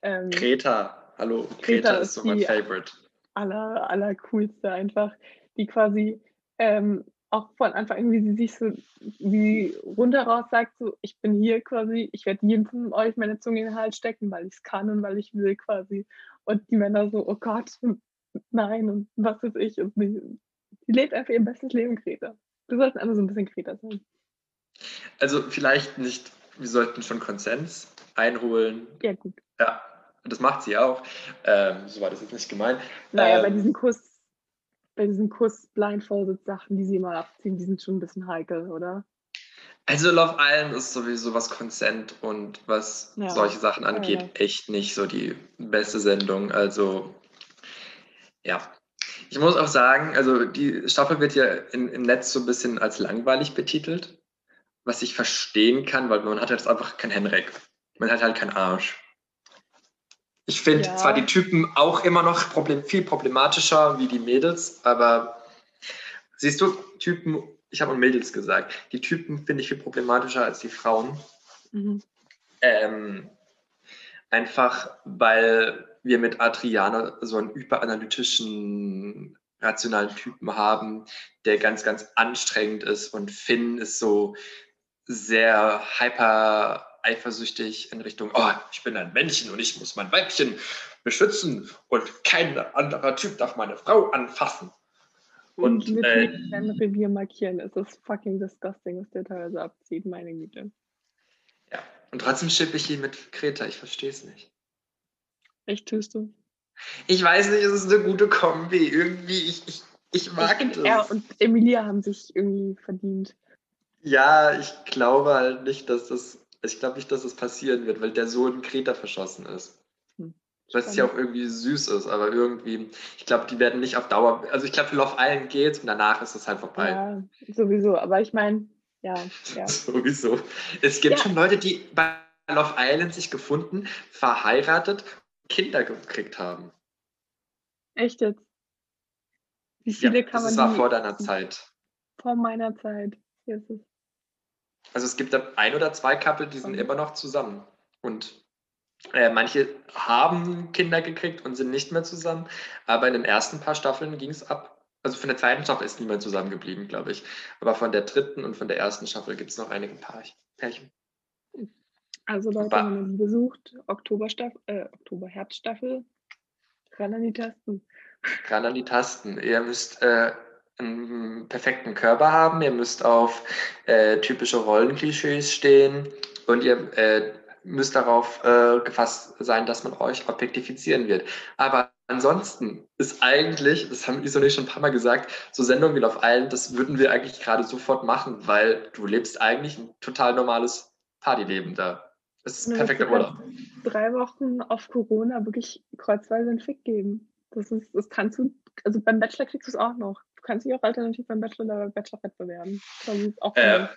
Ähm, Greta, hallo, Greta, Greta ist so mein Favorite. aller, aller coolste einfach, die quasi ähm, auch von Anfang an, wie sie sich so wie runter raus sagt, so ich bin hier quasi, ich werde jedem von euch meine Zunge in den Hals stecken, weil ich es kann und weil ich will quasi. Und die Männer so, oh Gott, nein und was ist ich und die, die lebt einfach ihr bestes Leben, Greta. Wir sollten alle so ein bisschen Greta sein. Also vielleicht nicht, wir sollten schon Konsens einholen. Ja gut. Ja, das macht sie auch. Ähm, so war das jetzt nicht gemeint. Naja, bei Ähm, diesen Kuss, bei diesen Kuss-Blindfolded-Sachen, die sie mal abziehen, die sind schon ein bisschen heikel, oder? Also Love Island ist sowieso was Consent und was Ja, solche Sachen angeht, ja. echt nicht so die beste Sendung. Also ja. Ich muss auch sagen, also die Staffel wird ja in, im Netz so ein bisschen als langweilig betitelt, was ich verstehen kann, weil man hat jetzt einfach kein Henrik. Man hat halt keinen Arsch. Ich finde Ja. zwar die Typen auch immer noch problem, viel problematischer wie die Mädels, aber siehst du, Typen, ich habe Mädels gesagt, die Typen finde ich viel problematischer als die Frauen. Mhm. Ähm, einfach weil wir mit Adriana so einen überanalytischen, rationalen Typen haben, der ganz, ganz anstrengend ist und Finn ist so sehr hyper eifersüchtig in Richtung, oh, ich bin ein Männchen und ich muss mein Weibchen beschützen und kein anderer Typ darf meine Frau anfassen. Und, Und, mit äh, Revier markieren. Es ist fucking disgusting, was der teilweise abzieht, meine Güte. Ja. Und trotzdem schippe ich ihn mit Greta, ich verstehe es nicht. Echt tust du? Ich weiß nicht, es ist eine gute Kombi. Irgendwie, ich, ich, ich mag ich das. er und Emilia haben sich irgendwie verdient. Ja, ich glaube halt nicht, dass das, ich glaube nicht, dass das passieren wird, weil der Sohn Greta verschossen ist. Hm, Was ja auch irgendwie süß ist, aber irgendwie, ich glaube, die werden nicht auf Dauer, also ich glaube, für Love Island geht's und danach ist es halt vorbei. Ja, sowieso. Aber ich meine, ja, ja. [laughs] Sowieso. Es gibt Ja. schon Leute, die bei Love Island sich gefunden, verheiratet, Kinder gekriegt haben. Echt jetzt. Wie Ja, viele kann man das war vor deiner Zeit. vor meiner Zeit? Es. Also es gibt da ein oder zwei Couple, die sind Mhm. immer noch zusammen. Und äh, manche haben Kinder gekriegt und sind nicht mehr zusammen. Aber in den ersten paar Staffeln ging es ab. Also von der zweiten Staffel ist niemand zusammengeblieben, glaube ich. Aber von der dritten und von der ersten Staffel gibt es noch einige Pärchen. Also Leute, wenn die besucht, Oktoberstaffel, äh, Oktober-Herbststaffel, ran an die Tasten. Ran an die Tasten. Ihr müsst äh, einen perfekten Körper haben, ihr müsst auf äh, typische Rollenklischees stehen und ihr äh, müsst darauf äh, gefasst sein, dass man euch objektifizieren wird. Aber ansonsten ist eigentlich, das haben Isa und ich schon ein paar Mal gesagt, so Sendungen wie Love Island, das würden wir eigentlich gerade sofort machen, weil du lebst eigentlich ein total normales Partyleben da. Es ist Ja, perfekter das ist Urlaub. Drei Wochen auf Corona wirklich kreuzweise einen Fick geben. Das ist, das kannst du, also beim Bachelor kriegst du es auch noch. Du kannst dich auch alternativ beim Bachelor oder Bachelorette bewerben. Auch Äh,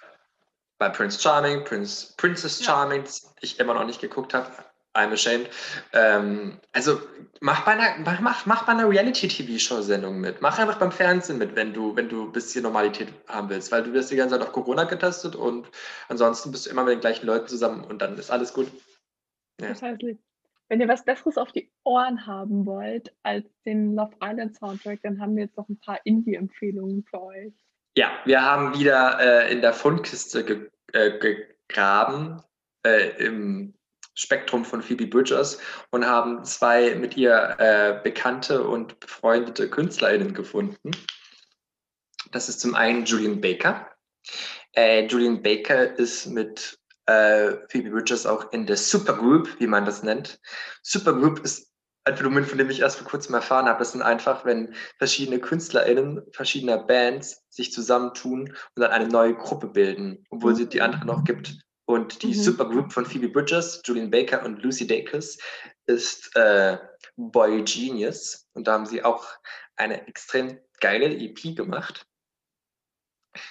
bei Prince Charming, Prince, Princess Ja. Charming, das ich immer noch nicht geguckt habe. I'm ashamed. Ähm, also mach bei einer, mach, mach, bei einer Reality-TV-Show-Sendung mit. Mach einfach beim Fernsehen mit, wenn du, wenn du ein bisschen Normalität haben willst, weil du wirst die ganze Zeit auf Corona getestet und ansonsten bist du immer mit den gleichen Leuten zusammen und dann ist alles gut. Ja. Das heißt, wenn ihr was Besseres auf die Ohren haben wollt als den Love Island Soundtrack, dann haben wir jetzt noch ein paar Indie-Empfehlungen für euch. Ja, wir haben wieder äh, in der Fundkiste ge äh, gegraben äh, im Spektrum von Phoebe Bridgers und haben zwei mit ihr äh, bekannte und befreundete KünstlerInnen gefunden. Das ist zum einen Julian Baker. Äh, Julian Baker ist mit äh, Phoebe Bridgers auch in der Supergroup, wie man das nennt. Supergroup ist ein Phänomen, von dem ich erst vor kurzem erfahren habe. Das sind einfach, wenn verschiedene KünstlerInnen verschiedener Bands sich zusammentun und dann eine neue Gruppe bilden, obwohl sie die andere noch gibt. Und die mhm. Supergroup von Phoebe Bridges, Julian Baker und Lucy Dacus ist äh, Boy Genius. Und da haben sie auch eine extrem geile EP gemacht.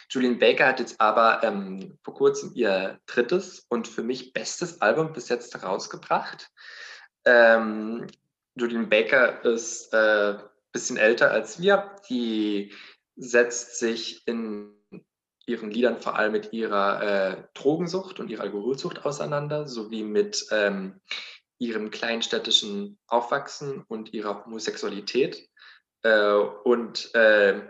Julian Baker hat jetzt aber ähm, vor kurzem ihr drittes und für mich bestes Album bis jetzt rausgebracht. Ähm, Julian Baker ist ein äh, bisschen älter als wir. Die setzt sich in ihren Liedern vor allem mit ihrer äh, Drogensucht und ihrer Alkoholsucht auseinander, sowie mit ähm, ihrem kleinstädtischen Aufwachsen und ihrer Homosexualität äh, und äh,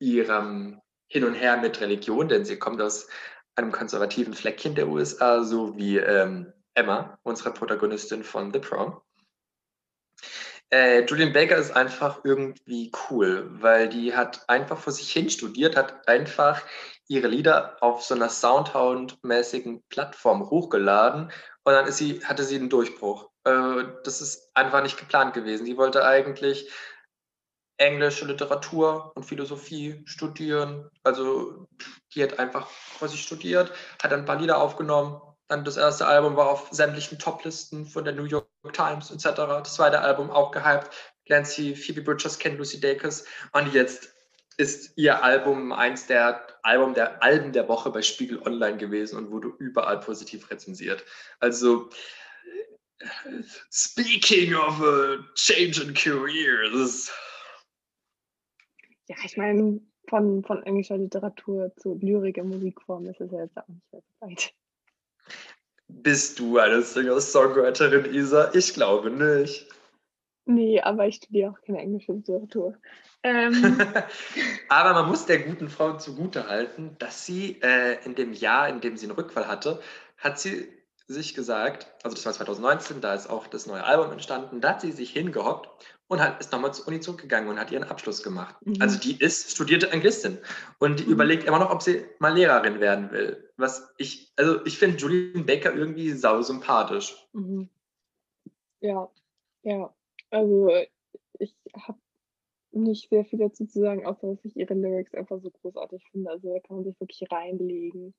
ihrem Hin und Her mit Religion, denn sie kommt aus einem konservativen Fleckchen der USA, so wie ähm, Emma, unsere Protagonistin von The Prom. Äh, Julian Baker ist einfach irgendwie cool, weil die hat einfach vor sich hin studiert, hat einfach ihre Lieder auf so einer Soundhound-mäßigen Plattform hochgeladen und dann ist sie, hatte sie einen Durchbruch. Äh, das ist einfach nicht geplant gewesen. Sie wollte eigentlich englische Literatur und Philosophie studieren. Also die hat einfach quasi studiert, hat ein paar Lieder aufgenommen, dann das erste Album war auf sämtlichen Toplisten von der New York Times etc. Das zweite Album auch gehypt. Sie Phoebe Bridgers kennen, Lucy Dacus. Und jetzt ist ihr Album eins der Album der Alben der Woche bei Spiegel Online gewesen und wurde überall positiv rezensiert. Also speaking of a change in careers. Ja, ich meine, von, von englischer Literatur zu Lyrik in Musikform ist es ja jetzt auch nicht weit. Bist du eine Singer-Songwriterin, Isa? Ich glaube nicht. Nee, aber ich studiere auch keine englische Literatur. Ähm. [laughs] aber man muss der guten Frau zugutehalten, dass sie äh, in dem Jahr, in dem sie einen Rückfall hatte, hat sie sich gesagt, also das war 2019, da ist auch das neue Album entstanden, da hat sie sich hingehockt und hat, ist nochmal zur Uni zurückgegangen und hat ihren Abschluss gemacht. Mhm. Also die ist studierte Anglistin und die mhm. überlegt immer noch, ob sie mal Lehrerin werden will. Was ich, also ich finde Julian Baker irgendwie sau sympathisch. Mhm. Ja, ja. Also ich habe nicht sehr viel dazu zu sagen, außer dass ich ihre Lyrics einfach so großartig finde. Also da kann man sich wirklich reinlegen.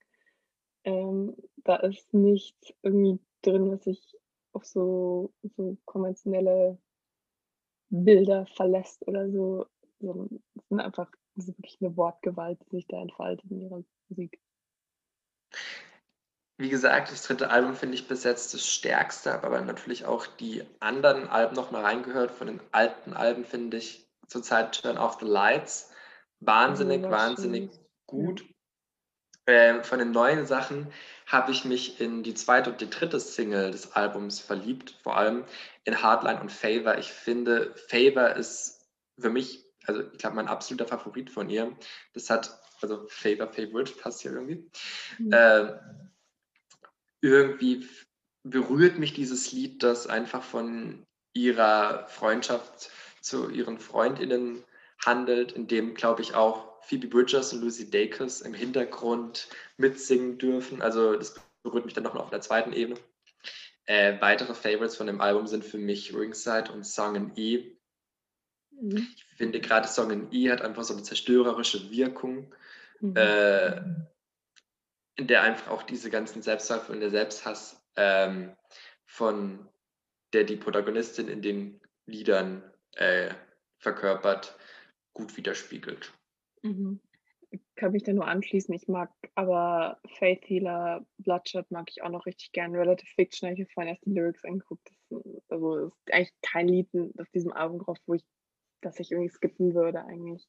Ähm, da ist nichts irgendwie drin, was sich auf so, so konventionelle Bilder verlässt oder so. so es sind einfach es ist wirklich eine Wortgewalt, die sich da entfaltet in ihrer Musik. Wie gesagt, das dritte Album finde ich bis jetzt das stärkste, aber natürlich auch die anderen Alben noch mal reingehört. Von den alten Alben finde ich zurzeit Turn Off the Lights wahnsinnig, oh, wahnsinnig schön. gut. Ähm, von den neuen Sachen habe ich mich in die zweite und die dritte Single des Albums verliebt, vor allem in Hardline und Favor. Ich finde, Favor ist für mich, also ich glaube, mein absoluter Favorit von ihr. Das hat, also Favor, Favorite passt hier irgendwie. Mhm. Äh, irgendwie berührt mich dieses Lied, das einfach von ihrer Freundschaft zu ihren Freundinnen handelt, in dem, glaube ich, auch Phoebe Bridgers und Lucy Dacus im Hintergrund mitsingen dürfen. Also das berührt mich dann nochmal auf der zweiten Ebene. Äh, weitere Favorites von dem Album sind für mich Ringside und Song in E. Mhm. Ich finde gerade Song in E hat einfach so eine zerstörerische Wirkung, mhm. äh, in der einfach auch diese ganzen Selbstzweifel und der Selbsthass ähm, von der die Protagonistin in den Liedern äh, verkörpert, gut widerspiegelt. Mhm. kann mich da nur anschließen. Ich mag aber Faith Healer, Bloodshot mag ich auch noch richtig gern. Relative Fiction habe ich mir vorhin erst die Lyrics angeguckt. Das, also ist eigentlich kein Lied auf diesem Album drauf, wo ich, das ich irgendwie skippen würde eigentlich.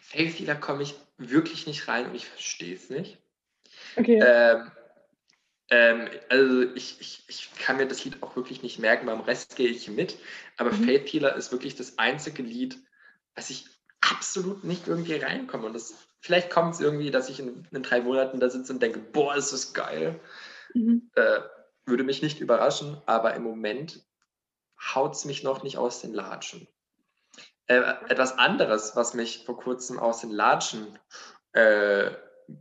Faith Healer komme ich wirklich nicht rein und ich verstehe es nicht. Okay. Ähm, ähm, also ich, ich, ich kann mir das Lied auch wirklich nicht merken, beim Rest gehe ich mit. Aber mhm. Faith Healer ist wirklich das einzige Lied, was ich absolut nicht irgendwie reinkomme. Und das, vielleicht kommt es irgendwie, dass ich in, in, drei Monaten da sitze und denke, boah, ist das geil. Mhm. Äh, würde mich nicht überraschen, aber im Moment haut es mich noch nicht aus den Latschen. Äh, etwas anderes, was mich vor kurzem aus den Latschen äh,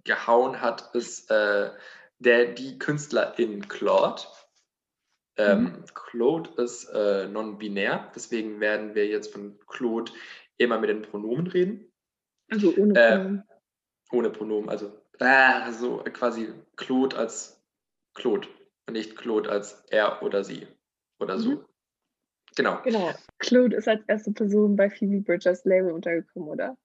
gehauen hat, ist äh, der, die Künstlerin Claude. Ähm, mhm. Claude ist äh, non-binär, deswegen werden wir jetzt von Claude immer mit den Pronomen reden. Also ohne äh, Pronomen. ohne Pronomen, also äh, so quasi Claude als Claude und nicht Claude als er oder sie oder so. Mhm. Genau. Genau. Claude ist als erste Person bei Phoebe Bridgers Label untergekommen, oder?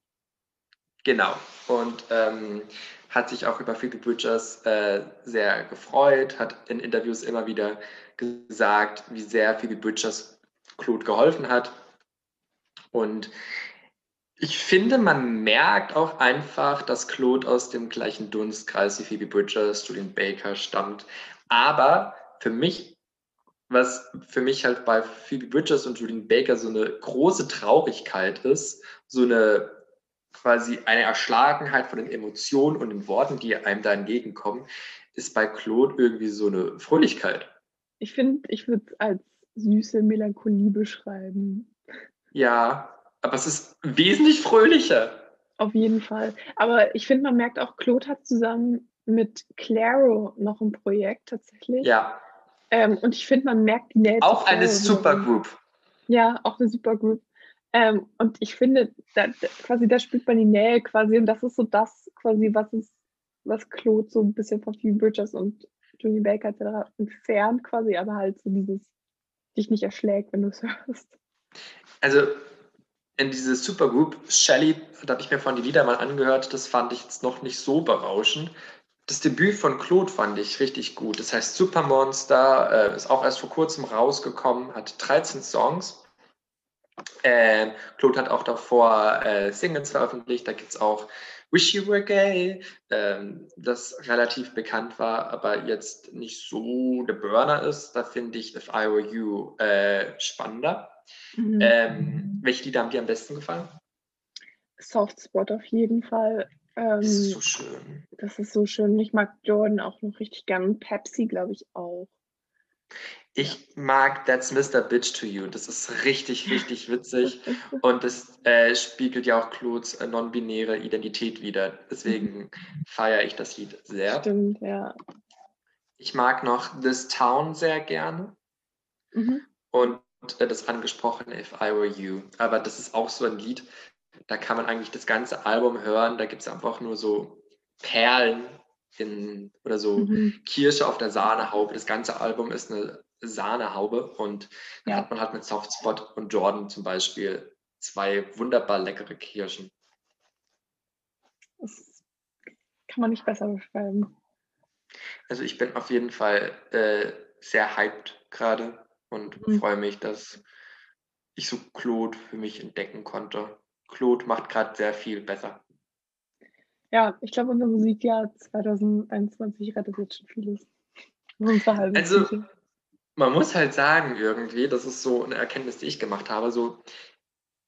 Genau. Und ähm, hat sich auch über Phoebe Bridgers äh, sehr gefreut, hat in Interviews immer wieder gesagt, wie sehr Phoebe Bridgers Claude geholfen hat. Und ich finde, man merkt auch einfach, dass Claude aus dem gleichen Dunstkreis wie Phoebe Bridgers, Julian Baker stammt. Aber für mich, was für mich halt bei Phoebe Bridgers und Julian Baker so eine große Traurigkeit ist, so eine quasi eine Erschlagenheit von den Emotionen und den Worten, die einem da entgegenkommen, ist bei Claude irgendwie so eine Fröhlichkeit. Ich finde, ich würde es als süße Melancholie beschreiben. Ja, aber es ist wesentlich fröhlicher. Auf jeden Fall. Aber ich finde, man merkt auch, Claude hat zusammen mit Claro noch ein Projekt tatsächlich. Ja. Ähm, und ich finde, man merkt die Nähe. Auch eine Supergroup. Ja, auch eine Supergroup. Ähm, und ich finde, da, quasi da spürt man die Nähe quasi und das ist so das quasi, was ist, was Claude so ein bisschen von Phoebe Bridgers und Julie Baker etc. entfernt quasi, aber halt so dieses dich nicht erschlägt, wenn du es [laughs] hörst. Also in diese Supergroup, Shelly, da habe ich mir von die Lieder mal angehört, das fand ich jetzt noch nicht so berauschend. Das Debüt von Claude fand ich richtig gut. Das heißt Supermonster, äh, ist auch erst vor kurzem rausgekommen, hat 13 Songs äh, Claude hat auch davor äh, Singles veröffentlicht, da gibt es auch Wish You Were Gay, ähm, das relativ bekannt war, aber jetzt nicht so der Burner ist. Da finde ich If I Were You äh, spannender. Mhm. Ähm, welche Lieder haben dir am besten gefallen? Soft Spot auf jeden Fall. Ähm, das ist so schön. Das ist so schön. Ich mag Jordan auch noch richtig gern. Pepsi, glaube ich, auch. Ich mag That's Mr. Bitch to You. Das ist richtig, richtig [laughs] witzig. Und das äh, spiegelt ja auch Claudes äh, non-binäre Identität wieder. Deswegen feiere ich das Lied sehr. Stimmt, ja. Ich mag noch This Town sehr gerne. Mhm. Und das angesprochene If I Were You. Aber das ist auch so ein Lied, da kann man eigentlich das ganze Album hören. Da gibt es einfach nur so Perlen in, oder so mhm. Kirsche auf der Sahnehaube. Das ganze Album ist eine Sahnehaube und da hat man halt mit Softspot und Jordan zum Beispiel zwei wunderbar leckere Kirschen. Das kann man nicht besser beschreiben. Also ich bin auf jeden Fall äh, sehr hyped gerade und mhm. freue mich, dass ich so Claude für mich entdecken konnte. Claude macht gerade sehr viel besser. Ja, ich glaube, unser Musikjahr 2021 rettet jetzt schon vieles. Also, man muss halt sagen, irgendwie, das ist so eine Erkenntnis, die ich gemacht habe. So,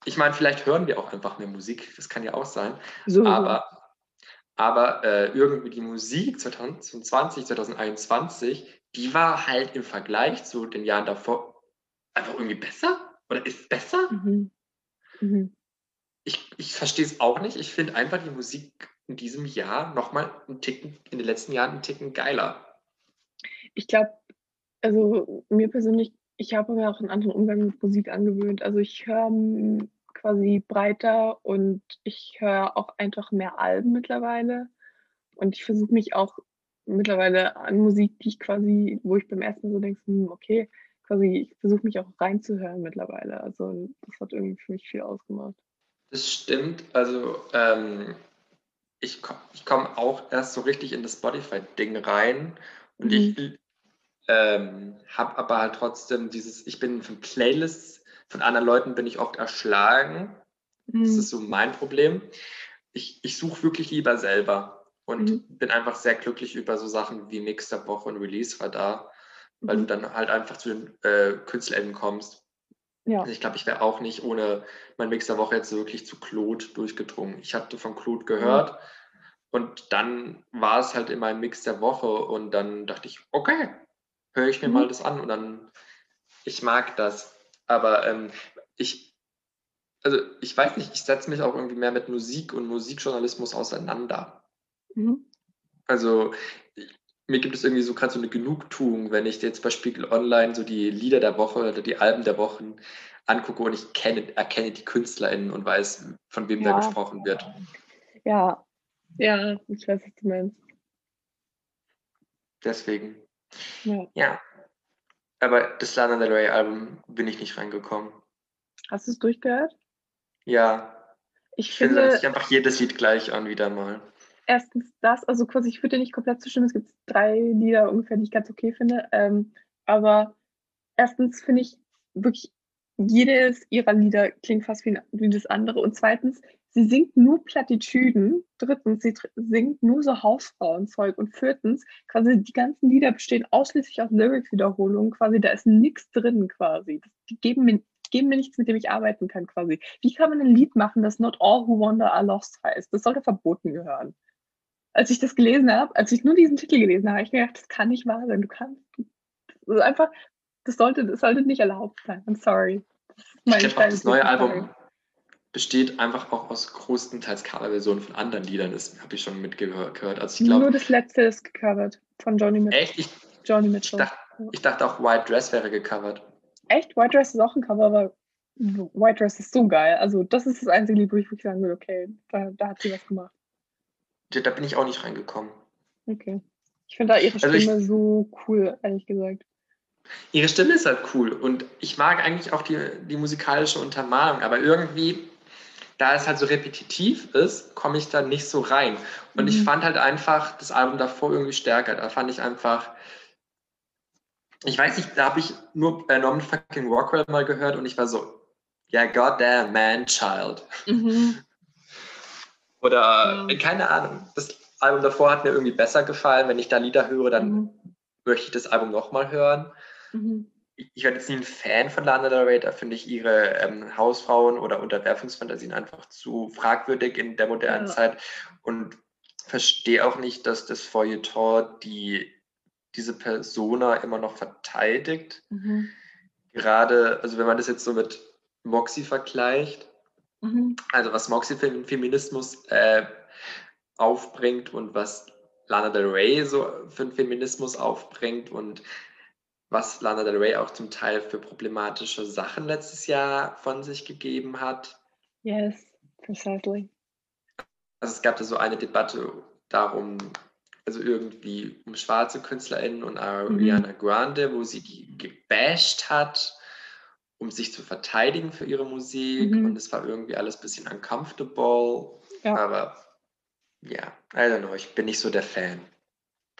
ich meine, vielleicht hören wir auch einfach mehr Musik, das kann ja auch sein. So. Aber, aber äh, irgendwie die Musik 2020, 2021, die war halt im Vergleich zu den Jahren davor einfach irgendwie besser oder ist besser. Mhm. Mhm. Ich, ich verstehe es auch nicht. Ich finde einfach die Musik in diesem Jahr nochmal einen Ticken, in den letzten Jahren einen Ticken geiler. Ich glaube, also mir persönlich, ich habe mir auch einen anderen Umgang mit Musik angewöhnt. Also ich höre quasi breiter und ich höre auch einfach mehr Alben mittlerweile. Und ich versuche mich auch mittlerweile an Musik, die ich quasi, wo ich beim ersten so denke, hm, okay, quasi, ich versuche mich auch reinzuhören mittlerweile. Also das hat irgendwie für mich viel ausgemacht. Das stimmt. Also ähm, ich, komm, ich komme auch erst so richtig in das Spotify-Ding rein und Mhm. ich ähm, habe aber halt trotzdem dieses, ich bin von Playlists von anderen Leuten bin ich oft erschlagen. Das Mhm. ist so mein Problem. Ich, ich suche wirklich lieber selber und Mhm. bin einfach sehr glücklich über so Sachen wie Mix der Woche und Release Radar, weil du Mhm. dann halt einfach zu den äh, KünstlerInnen kommst. Ja. Also ich glaube, ich wäre auch nicht ohne mein Mix der Woche jetzt wirklich zu Claude durchgedrungen. Ich hatte von Claude gehört und dann war es halt in meinem Mix der Woche und dann dachte ich, okay, höre ich mir Mhm. mal das an und dann, ich mag das. Aber ähm, ich, also ich weiß nicht, ich setze mich auch irgendwie mehr mit Musik und Musikjournalismus auseinander. Mhm. Also ich- mir gibt es irgendwie so gerade so eine Genugtuung, wenn ich jetzt bei Spiegel Online so die Lieder der Woche oder die Alben der Wochen angucke und ich kenne, erkenne die KünstlerInnen und weiß, von wem da Ja. gesprochen wird. Ja. Ja, ich weiß, was du meinst. Deswegen, Ja. ja. Aber das Lana Del Rey Album bin ich nicht reingekommen. Hast du es durchgehört? Ja, Ich ich finde, finde sich einfach jedes Lied gleich an, wieder mal. Erstens das, also quasi, ich würde dir nicht komplett zustimmen. Es gibt drei Lieder ungefähr, die ich ganz okay finde. Ähm, aber erstens finde ich wirklich, jedes ihrer Lieder klingt fast wie, wie das andere. Und zweitens, sie singt nur Plattitüden. Drittens, sie singt nur so Hausfrauenzeug. Und viertens, quasi die ganzen Lieder bestehen ausschließlich aus Lyrics-Wiederholungen. Quasi, da ist nichts drin quasi. Die geben mir, geben mir nichts, mit dem ich arbeiten kann quasi. Wie kann man ein Lied machen, das Not All Who Wander Are Lost heißt? Das sollte verboten gehören als ich das gelesen habe, als ich nur diesen Titel gelesen habe, habe ich mir gedacht, das kann nicht wahr sein. Du kannst das ist einfach, das sollte, das sollte nicht erlaubt sein. I'm sorry. Das Ich glaube das neue. Album besteht einfach auch aus größtenteils Coverversionen von anderen Liedern. Das habe ich schon mitgehört. Also ich Nur glaube, das letzte ist gecovert von Johnny Mitchell. echt, ich, Johnny ich, Mitchell. dachte, ich dachte auch White Dress wäre gecovert. Echt? White Dress ist auch ein Cover, aber White Dress ist so geil. Also das ist das einzige Lied, wo ich wirklich sagen würde, okay, da, da hat sie was gemacht. Da bin ich auch nicht reingekommen. Okay. Ich finde da ihre Also ich- Stimme so cool, ehrlich gesagt. Ihre Stimme ist halt cool und ich mag eigentlich auch die, die musikalische Untermalung, aber irgendwie, da es halt so repetitiv ist, komme ich da nicht so rein. Und ich Mhm. fand halt einfach das Album davor irgendwie stärker. Da fand ich einfach, ich weiß nicht, da habe ich nur äh, Norman fucking Rockwell mal gehört und ich war so, ja, yeah, goddamn man child. Mhm. Oder Ja. keine Ahnung. Das Album davor hat mir irgendwie besser gefallen. Wenn ich da Lieder höre, dann Mhm. möchte ich das Album nochmal hören. Mhm. ich ich werde jetzt nie ein Fan von Lana Del Rey, da finde ich ihre ähm, Hausfrauen oder Unterwerfungsfantasien einfach zu fragwürdig in der modernen Ja. Zeit und verstehe auch nicht, dass das Feuilleton die, diese Persona immer noch verteidigt. Mhm. Gerade, also wenn man das jetzt so mit Moxie vergleicht, Mhm. also was Moxie für den Feminismus äh, aufbringt und was Lana Del Rey so für den Feminismus aufbringt und was Lana Del Rey auch zum Teil für problematische Sachen letztes Jahr von sich gegeben hat. Yes, precisely. Also es gab da so eine Debatte darum, also irgendwie um schwarze KünstlerInnen und Ariana Grande, wo sie die gebasht hat, um sich zu verteidigen für ihre Musik. Mhm. Und es war irgendwie alles ein bisschen uncomfortable. Ja. Aber ja, I don't know, ich bin nicht so der Fan.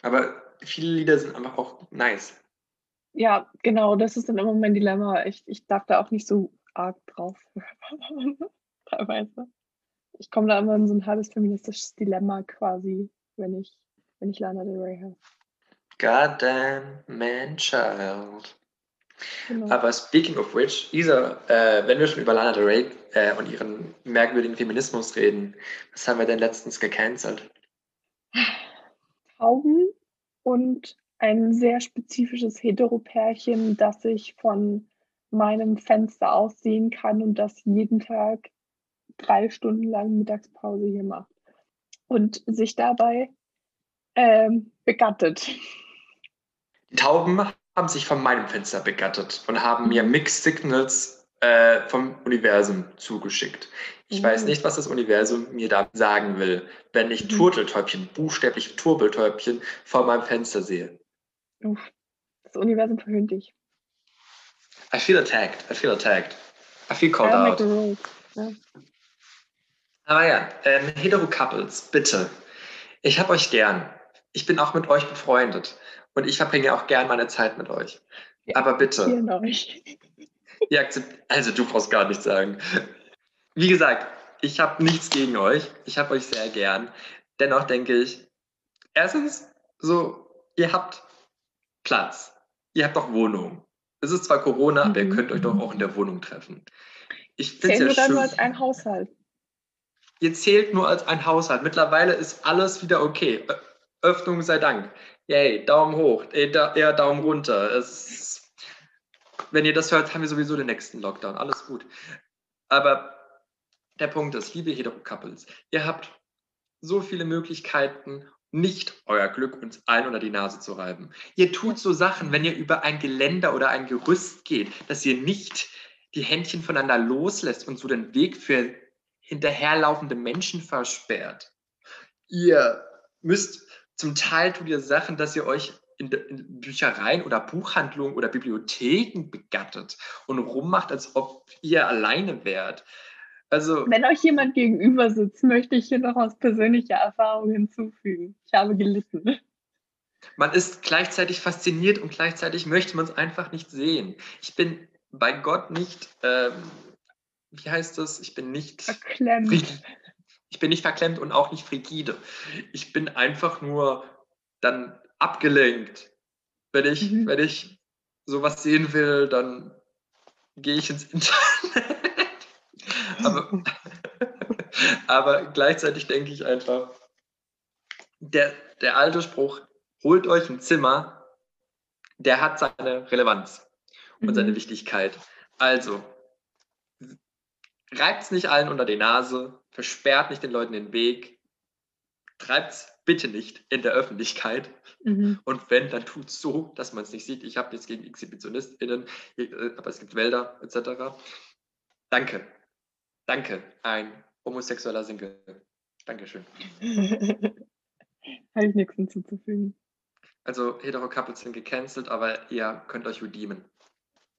Aber viele Lieder sind einfach auch nice. Ja, genau, das ist dann immer mein Dilemma. Ich, ich darf da auch nicht so arg drauf. [laughs] Teilweise. Ich komme da immer in so ein halbes feministisches Dilemma quasi, wenn ich, wenn ich Lana Del Rey höre. Goddamn man child. Genau. Aber speaking of which, Isa, äh, wenn wir schon über Lana Del Rey äh, und ihren merkwürdigen Feminismus reden, was haben wir denn letztens gecancelt? Tauben und ein sehr spezifisches Heteropärchen, das ich von meinem Fenster aus sehen kann und das jeden Tag drei Stunden lang Mittagspause hier macht und sich dabei ähm, begattet. Die Tauben haben sich von meinem Fenster begattet und haben mir Mixed Signals äh, vom Universum zugeschickt. Ich weiß Mhm. nicht, was das Universum mir da sagen will, wenn ich Mhm. Turteltäubchen, buchstäblich Turteltäubchen, vor meinem Fenster sehe. Das Universum verhöhnt dich. I feel attacked. I feel attacked. I feel called the out. Ja. Aber ja, ähm, Hetero-Couples, bitte. Ich habe euch gern. Ich bin auch mit euch befreundet. Und ich verbringe auch gern meine Zeit mit euch. Ja, Aber bitte. Euch. [laughs] Ihr akzept also du brauchst gar nichts sagen. Wie gesagt, ich habe nichts gegen euch. Ich habe euch sehr gern. Dennoch denke ich, erstens, so, ihr habt Platz. Ihr habt doch Wohnung. Es ist zwar Corona, mhm. aber ihr mhm. könnt euch doch auch in der Wohnung treffen. Ich finde es ja schön. nur als ein Haushalt. Ihr zählt nur als ein Haushalt. Mittlerweile ist alles wieder okay. Öffnung sei Dank. Yay, Daumen hoch, eher Daumen runter. Es, wenn ihr das hört, haben wir sowieso den nächsten Lockdown. Alles gut. Aber der Punkt ist, liebe Hetero-Couples, ihr habt so viele Möglichkeiten, nicht euer Glück uns allen unter die Nase zu reiben. Ihr tut so Sachen, wenn ihr über ein Geländer oder ein Gerüst geht, dass ihr nicht die Händchen voneinander loslässt und so den Weg für hinterherlaufende Menschen versperrt. Ihr müsst, zum Teil tut ihr Sachen, dass ihr euch in, in Büchereien oder Buchhandlungen oder Bibliotheken begattet und rummacht, als ob ihr alleine wärt. Also, Wenn euch jemand gegenüber sitzt, möchte ich hier noch aus persönlicher Erfahrung hinzufügen. Ich habe gelitten. Man ist gleichzeitig fasziniert und gleichzeitig möchte man es einfach nicht sehen. Ich bin bei Gott nicht, ähm, wie heißt das? Ich bin nicht verklemmt. Ich bin nicht verklemmt und auch nicht frigide. Ich bin einfach nur dann abgelenkt. Wenn ich, mhm. wenn ich sowas sehen will, dann gehe ich ins [laughs] Internet aber, [laughs] aber gleichzeitig denke ich einfach, der, der alte Spruch, holt euch ein Zimmer, der hat seine Relevanz und mhm. seine Wichtigkeit. Also, reibt es nicht allen unter die Nase, versperrt nicht den Leuten den Weg, treibt es bitte nicht in der Öffentlichkeit. Mhm. Und wenn, dann tut es so, dass man es nicht sieht. Ich habe nichts gegen ExhibitionistInnen, äh, aber es gibt Wälder etc. Danke. Danke, ein homosexueller Single. Dankeschön. [laughs] Habe ich nichts hinzuzufügen. Also hetero Couples sind gecancelt, aber ihr könnt euch redeemen.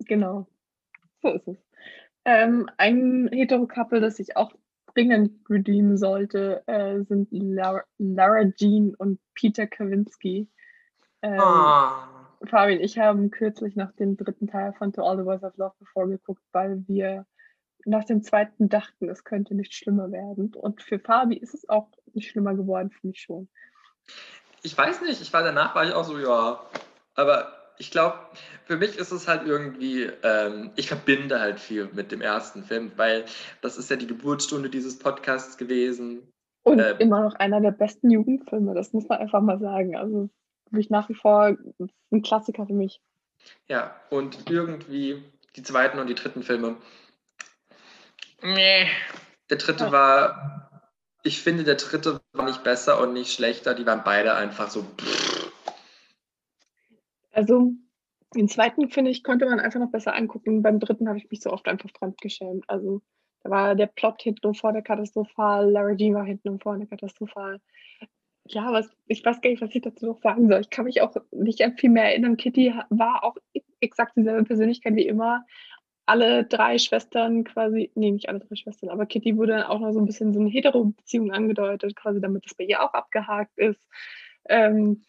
Genau. So ist es. Ähm, ein hetero Couple, das ich auch dringend redeemen sollte, äh, sind Lara, Lara, Jean und Peter Kawinski. Ähm, oh. Fabian, ich habe kürzlich nach dem dritten Teil von To All the Boys of Love Before geguckt, weil wir nach dem zweiten dachten, es könnte nicht schlimmer werden. Und für Fabi ist es auch nicht schlimmer geworden, für mich schon. Ich weiß nicht, ich war danach, war ich auch so, ja. Aber ich glaube, für mich ist es halt irgendwie, ähm, ich verbinde halt viel mit dem ersten Film, weil das ist ja die Geburtsstunde dieses Podcasts gewesen. Und ähm, immer noch einer der besten Jugendfilme, das muss man einfach mal sagen. Also wirklich nach wie vor ein Klassiker für mich. Ja, und irgendwie die zweiten und die dritten Filme Nee. Der dritte war, ich finde, der dritte war nicht besser und nicht schlechter. Die waren beide einfach so. Pff. Also, den zweiten, finde ich, konnte man einfach noch besser angucken. Beim dritten habe ich mich so oft einfach fremdgeschämt. Also, da war der Plot hinten und vorne katastrophal, Lara Jean war hinten und vorne katastrophal. Ja, was, ich weiß gar nicht, was ich dazu noch sagen soll. Ich kann mich auch nicht an viel mehr erinnern. Kitty war auch exakt dieselbe Persönlichkeit wie immer alle drei Schwestern quasi, nee, nicht alle drei Schwestern, aber Kitty wurde dann auch noch so ein bisschen so eine Hetero-Beziehung angedeutet, quasi damit das bei ihr auch abgehakt ist. Ähm,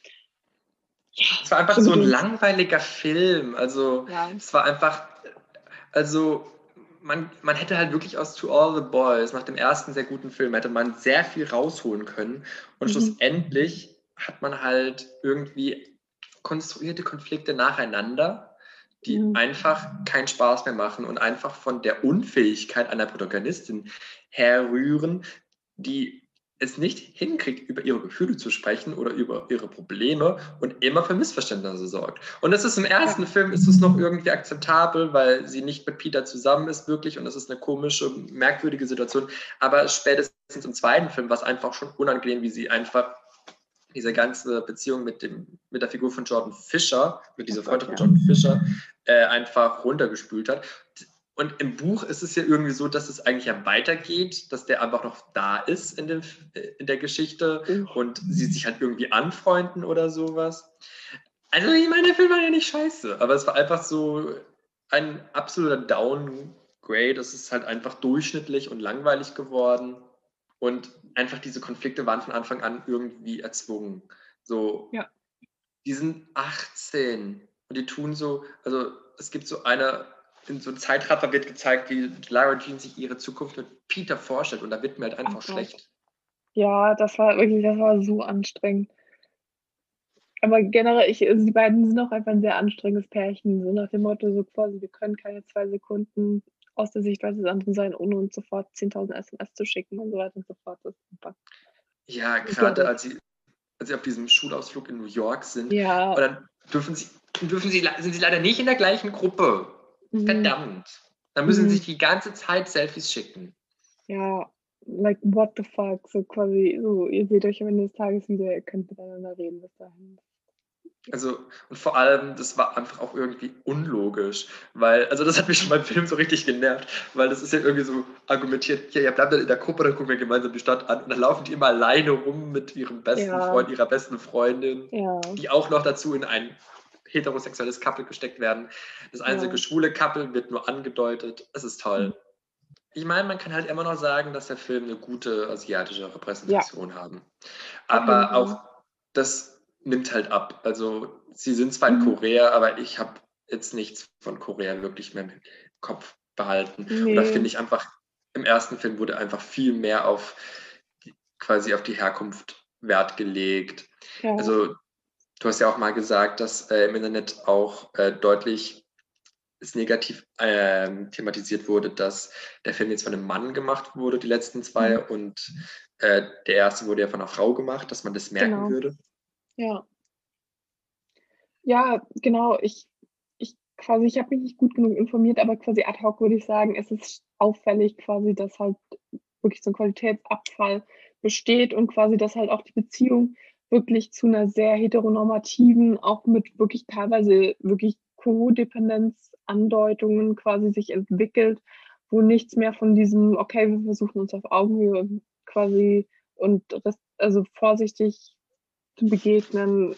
ja, es war einfach so ein langweiliger Film. Also ja. es war einfach, also man, man hätte halt wirklich aus To All the Boys, nach dem ersten sehr guten Film, hätte man sehr viel rausholen können. Und mhm. schlussendlich hat man halt irgendwie konstruierte Konflikte nacheinander die mhm. einfach keinen Spaß mehr machen und einfach von der Unfähigkeit einer Protagonistin herrühren, die es nicht hinkriegt, über ihre Gefühle zu sprechen oder über ihre Probleme und immer für Missverständnisse sorgt. Und das ist im ersten. Film ist es noch irgendwie akzeptabel, weil sie nicht mit Peter zusammen ist wirklich und das ist eine komische, merkwürdige Situation. Aber spätestens im zweiten Film war es einfach schon unangenehm, wie sie einfach diese ganze Beziehung mit, dem, mit der Figur von Jordan Fischer, mit dieser Freundschaft von Jordan Fischer, äh, einfach runtergespült hat. Und im Buch ist es ja irgendwie so, dass es eigentlich ja weitergeht, dass der einfach noch da ist in, dem, in der Geschichte mhm. und sie sich halt irgendwie anfreunden oder sowas. Also, ich meine, der Film war ja nicht scheiße, aber es war einfach so ein absoluter Downgrade. Es ist halt einfach durchschnittlich und langweilig geworden. Und einfach diese Konflikte waren von Anfang an irgendwie erzwungen. So, Ja. die sind 18 und die tun so, also es gibt so eine, in so einem Zeitraffer wird gezeigt, wie Lara Jean sich ihre Zukunft mit Peter vorstellt und da wird mir halt einfach Gott. schlecht. Ja, das war wirklich, das war so anstrengend. Aber generell, ich, also die beiden sind auch einfach ein sehr anstrengendes Pärchen, so nach dem Motto, so quasi, wir können keine zwei Sekunden aus der Sichtweise des anderen sein, ohne uns sofort 10.000 SMS zu schicken und so weiter und so fort. Das ist super. Ja, gerade als sie, als sie auf diesem Schulausflug in New York sind, Ja, und dann dürfen sie, dürfen sie, sind sie leider nicht in der gleichen Gruppe. Mhm. Verdammt. Dann müssen Mhm. sie sich die ganze Zeit Selfies schicken. ja, like, what the fuck, so quasi, so, ihr seht euch am Ende des Tages wieder, ihr könnt miteinander reden bis dahin. Also, und vor allem, das war einfach auch irgendwie unlogisch, weil, also das hat mich schon beim Film so richtig genervt, weil das ist ja irgendwie so argumentiert, ja, ihr bleibt dann in der Gruppe, dann gucken wir gemeinsam die Stadt an und dann laufen die immer alleine rum mit ihrem besten Ja. Freund, ihrer besten Freundin, Ja, die auch noch dazu in ein heterosexuelles Couple gesteckt werden. Das einzige Ja. schwule Couple wird nur angedeutet. Es ist toll. Mhm. Ich meine, man kann halt immer noch sagen, dass der Film eine gute asiatische Repräsentation haben. Auf jeden Aber Fall. auch das nimmt halt ab. Also sie sind zwar in Mhm. Korea, aber ich habe jetzt nichts von Korea wirklich mehr im Kopf behalten. Und da Nee. finde ich einfach, im ersten Film wurde einfach viel mehr auf quasi auf die Herkunft Wert gelegt. ja. Also du hast ja auch mal gesagt, dass äh, im Internet auch äh, deutlich es negativ ähm, thematisiert wurde, dass der Film jetzt von einem Mann gemacht wurde, die letzten zwei, Mhm. und äh, der erste wurde ja von einer Frau gemacht, dass man das merken Genau. würde. Ja. Ja, genau. Ich, ich quasi, ich habe mich nicht gut genug informiert, aber quasi ad hoc würde ich sagen, es ist auffällig quasi, dass halt wirklich so ein Qualitätsabfall besteht und quasi, dass halt auch die Beziehung wirklich zu einer sehr heteronormativen, auch mit wirklich teilweise wirklich Co-Dependenz-Andeutungen quasi sich entwickelt, wo nichts mehr von diesem, okay, wir versuchen uns auf Augenhöhe quasi und res- also vorsichtig zu begegnen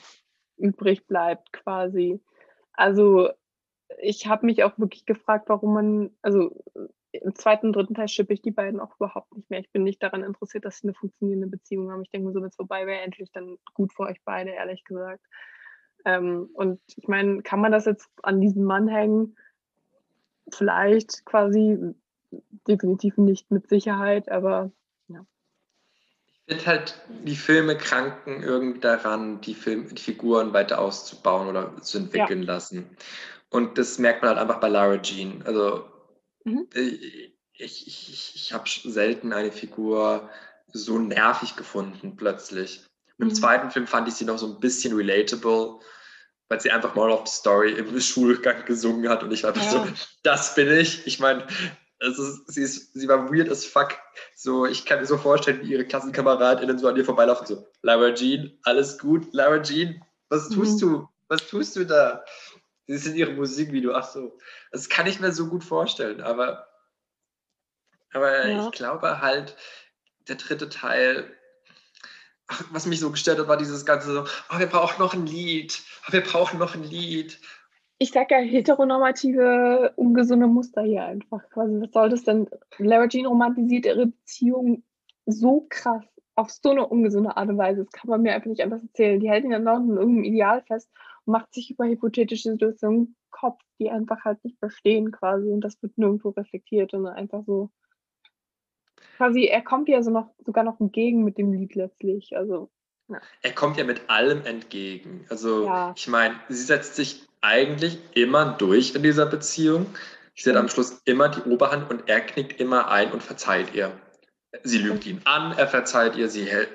übrig bleibt quasi. Also ich habe mich auch wirklich gefragt, warum man, also im zweiten und dritten Teil schippe ich die beiden auch überhaupt nicht mehr. Ich bin nicht daran interessiert, dass sie eine funktionierende Beziehung haben. Ich denke mir so, wenn es vorbei wäre, endlich dann gut für euch beide, ehrlich gesagt. Ähm, und ich meine, kann man das jetzt an diesem Mann hängen? Vielleicht quasi, definitiv nicht mit Sicherheit, aber Ich finde halt, die Filme kranken irgendwie daran, die, Film, die Figuren weiter auszubauen oder zu entwickeln lassen. Und das merkt man halt einfach bei Lara Jean. Also Mhm. ich, ich, ich, ich habe selten eine Figur so nervig gefunden plötzlich. Und Im Mhm. zweiten Film fand ich sie noch so ein bisschen relatable, weil sie einfach Moral of the Story im [laughs] Schulgang gesungen hat und ich war Ja. so, das bin ich. Ich meine, sie, ist, sie war weird as fuck. So, ich kann mir so vorstellen, wie ihre KlassenkameradInnen so an ihr vorbeilaufen, so, Lara Jean, alles gut, Lara Jean, was tust Mhm. du? Was tust du da? Sie ist in ihrem Musikvideo, ach so. Das kann ich mir so gut vorstellen, aber, aber Ja. ich glaube halt, der dritte Teil, ach, was mich so gestört hat, war dieses ganze so, oh, wir brauchen noch ein Lied, oh, wir brauchen noch ein Lied. ich sag ja heteronormative, ungesunde Muster hier einfach quasi. Was soll das denn? Lara Jean romantisiert ihre Beziehung so krass, auf so eine ungesunde Art und Weise. Das kann man mir einfach nicht anders erzählen. Die hält ihn dann noch in irgendeinem Ideal fest und macht sich über hypothetische Situationen im Kopf, die einfach halt nicht bestehen quasi. Und das wird nirgendwo reflektiert und einfach so. Quasi, er kommt ja so noch, sogar noch entgegen mit dem Lied letztlich. Also, Er kommt ja mit allem entgegen. Also, Ja. ich meine, sie setzt sich eigentlich immer durch in dieser Beziehung. Sie hat am Schluss immer die Oberhand und er knickt immer ein und verzeiht ihr. Sie lügt ihn an, er verzeiht ihr, sie hält,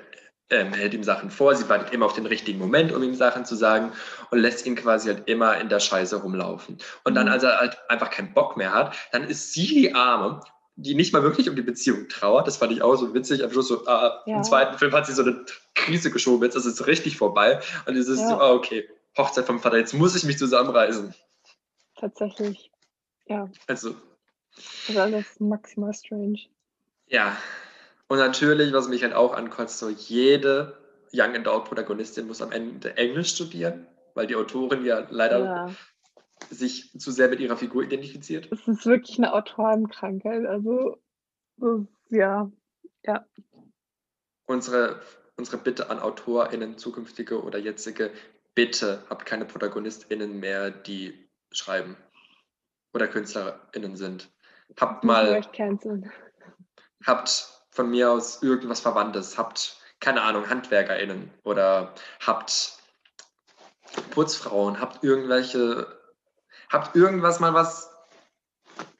ähm, hält ihm Sachen vor, sie wartet immer auf den richtigen Moment, um ihm Sachen zu sagen und lässt ihn quasi halt immer in der Scheiße rumlaufen. Und dann, Mhm. als er halt einfach keinen Bock mehr hat, dann ist sie die Arme, die nicht mal wirklich um die Beziehung trauert. Das fand ich auch so witzig. Am Schluss so, ah, Ja. im zweiten Film hat sie so eine Krise geschoben, jetzt ist es richtig vorbei. Und es ist Ja. so, ah, okay, Hochzeit vom Vater, jetzt muss ich mich zusammenreißen. tatsächlich, ja, Also, das ist alles maximal strange. ja. Und natürlich, was mich halt auch ankotzt, so jede Young Adult Protagonistin muss am Ende Englisch studieren, weil die Autorin ja leider Ja. sich zu sehr mit ihrer Figur identifiziert. Es ist wirklich eine Autorenkrankheit. Also, ja, ja. unsere, unsere Bitte an AutorInnen, zukünftige oder jetzige, bitte habt keine ProtagonistInnen mehr, die schreiben oder KünstlerInnen sind. Habt mal. Habt von mir aus irgendwas Verwandtes. Habt, keine Ahnung, HandwerkerInnen oder habt Putzfrauen, habt irgendwelche, habt irgendwas mal was,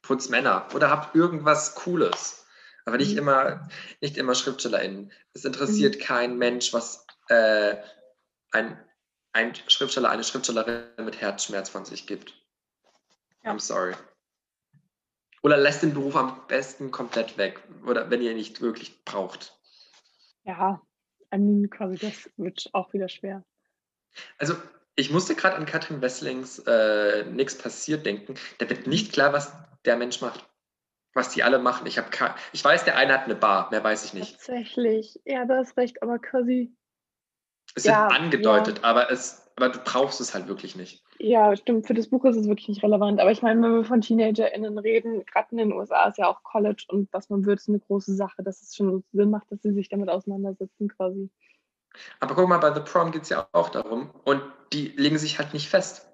Putzmänner oder habt irgendwas Cooles. Aber nicht mhm. immer, nicht immer SchriftstellerInnen. Es interessiert mhm. kein Mensch, was äh, ein, ein Schriftsteller, eine Schriftstellerin mit Herzschmerz von sich gibt. Ja. I'm sorry. Oder lässt den Beruf am besten komplett weg. Oder wenn ihr ihn nicht wirklich braucht. Ja, quasi das wird auch wieder schwer. Also, ich musste gerade an Katrin Wesslings äh, Nichts passiert denken. Da wird nicht klar, was der Mensch macht. Was die alle machen. Ich, ich weiß, der eine hat eine Bar, mehr weiß ich nicht. Tatsächlich. Ja, du hast recht, aber quasi. Es ja, wird angedeutet, ja. aber, es, aber du brauchst es halt wirklich nicht. Ja, stimmt. Für das Buch ist es wirklich nicht relevant. Aber ich meine, wenn wir von TeenagerInnen reden, gerade in den USA ist ja auch College und was man wird, ist eine große Sache, dass es schon Sinn macht, dass sie sich damit auseinandersetzen quasi. Aber guck mal, bei The Prom geht es ja auch darum. Und die legen sich halt nicht fest.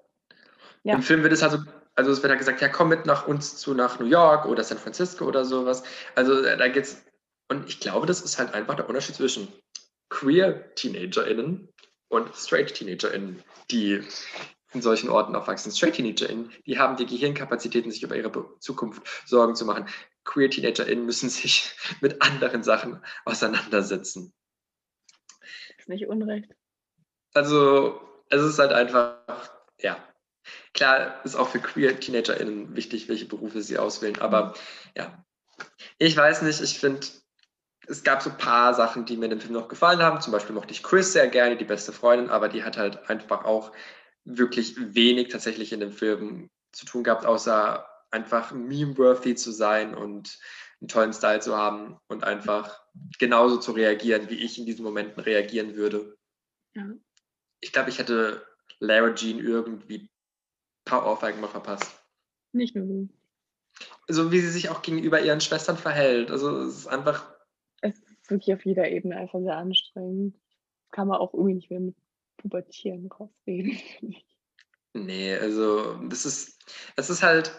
Ja. Im Film wird es also, also es wird ja gesagt, ja, komm mit nach uns zu nach New York oder San Francisco oder sowas. Also äh, da geht's. Und ich glaube, das ist halt einfach der Unterschied zwischen queer TeenagerInnen und straight TeenagerInnen, die in solchen Orten aufwachsen. Straight TeenagerInnen, die haben die Gehirnkapazitäten, sich über ihre Zukunft Sorgen zu machen. Queer TeenagerInnen müssen sich [laughs] mit anderen Sachen auseinandersetzen. Ist nicht unrecht. Also, es ist halt einfach, ja. Klar ist auch für queer TeenagerInnen wichtig, welche Berufe sie auswählen, aber ja. Ich weiß nicht, ich finde, es gab so ein paar Sachen, die mir in dem Film noch gefallen haben. Zum Beispiel mochte ich Chris sehr gerne, die beste Freundin, aber die hat halt einfach auch wirklich wenig tatsächlich in dem Film zu tun gehabt, außer einfach meme-worthy zu sein und einen tollen Style zu haben und einfach genauso zu reagieren, wie ich in diesen Momenten reagieren würde. Ja. Ich glaube, ich hätte Lara Jean irgendwie ein paar Ohrfeigen mal verpasst. Nicht nur du. So wie sie sich auch gegenüber ihren Schwestern verhält. Also es ist einfach. Es ist wirklich auf jeder Ebene einfach sehr anstrengend. Kann man auch irgendwie nicht mehr mit Pubertieren rausreden. nee, also das ist, es ist halt,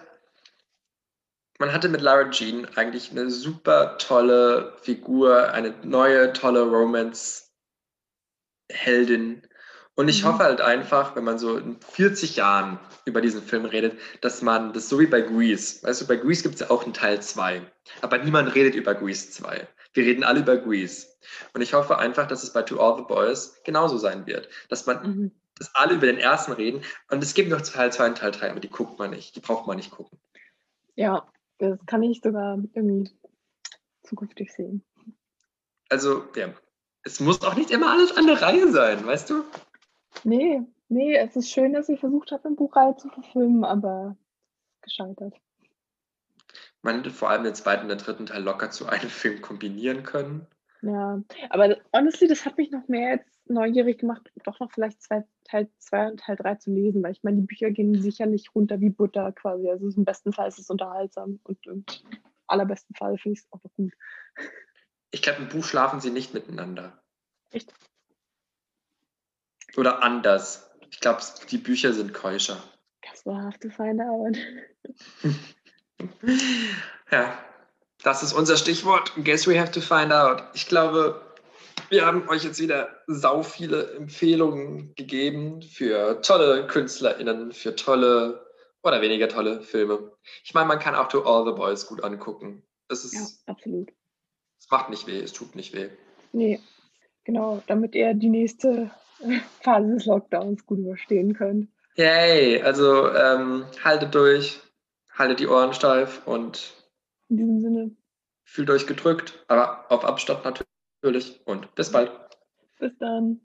man hatte mit Lara Jean eigentlich eine super tolle Figur, eine neue, tolle Romance-Heldin. Und ich mhm. hoffe halt einfach, wenn man so in 40 Jahren über diesen Film redet, dass man das so wie bei Grease, weißt du, bei Grease gibt es ja auch einen Teil 2, aber niemand redet über Grease 2. Wir reden alle über Grease. Und ich hoffe einfach, dass es bei To All the Boys genauso sein wird, dass man, mhm. dass alle über den ersten reden und es gibt noch Teil 2 und Teil 3, aber die guckt man nicht, die braucht man nicht gucken. Ja, das kann ich sogar irgendwie zukünftig sehen. Also, ja. Es muss auch nicht immer alles an der Reihe sein, weißt du? Nee, nee, es ist schön, dass ich versucht habe, eine Buchreihe zu verfilmen, aber gescheitert. Man hätte vor allem den zweiten und den dritten Teil locker zu einem [laughs] Film kombinieren können. Ja, aber honestly, das hat mich noch mehr jetzt neugierig gemacht, doch noch vielleicht zwei, Teil 2 und Teil 3 zu lesen, weil ich meine, die Bücher gehen sicherlich runter wie Butter quasi. Also im besten Fall ist es unterhaltsam und im allerbesten Fall finde ich es auch noch gut. Ich glaube, im Buch schlafen sie nicht miteinander. Echt? Oder anders. Ich glaube, die Bücher sind keuscher. Das war have to find out. Ja, das ist unser Stichwort. Guess we have to find out. Ich glaube, wir haben euch jetzt wieder sau viele Empfehlungen gegeben für tolle KünstlerInnen, für tolle oder weniger tolle Filme. Ich meine, man kann auch To All the Boys gut angucken. Es ist, ja, absolut. Es macht nicht weh, es tut nicht weh. Nee, genau, damit ihr die nächste [laughs] Phase des Lockdowns gut überstehen könnt. Yay, also ähm, haltet durch, haltet die Ohren steif und in diesem Sinne. Fühlt euch gedrückt, aber auf Abstand natürlich und bis bald. Bis dann.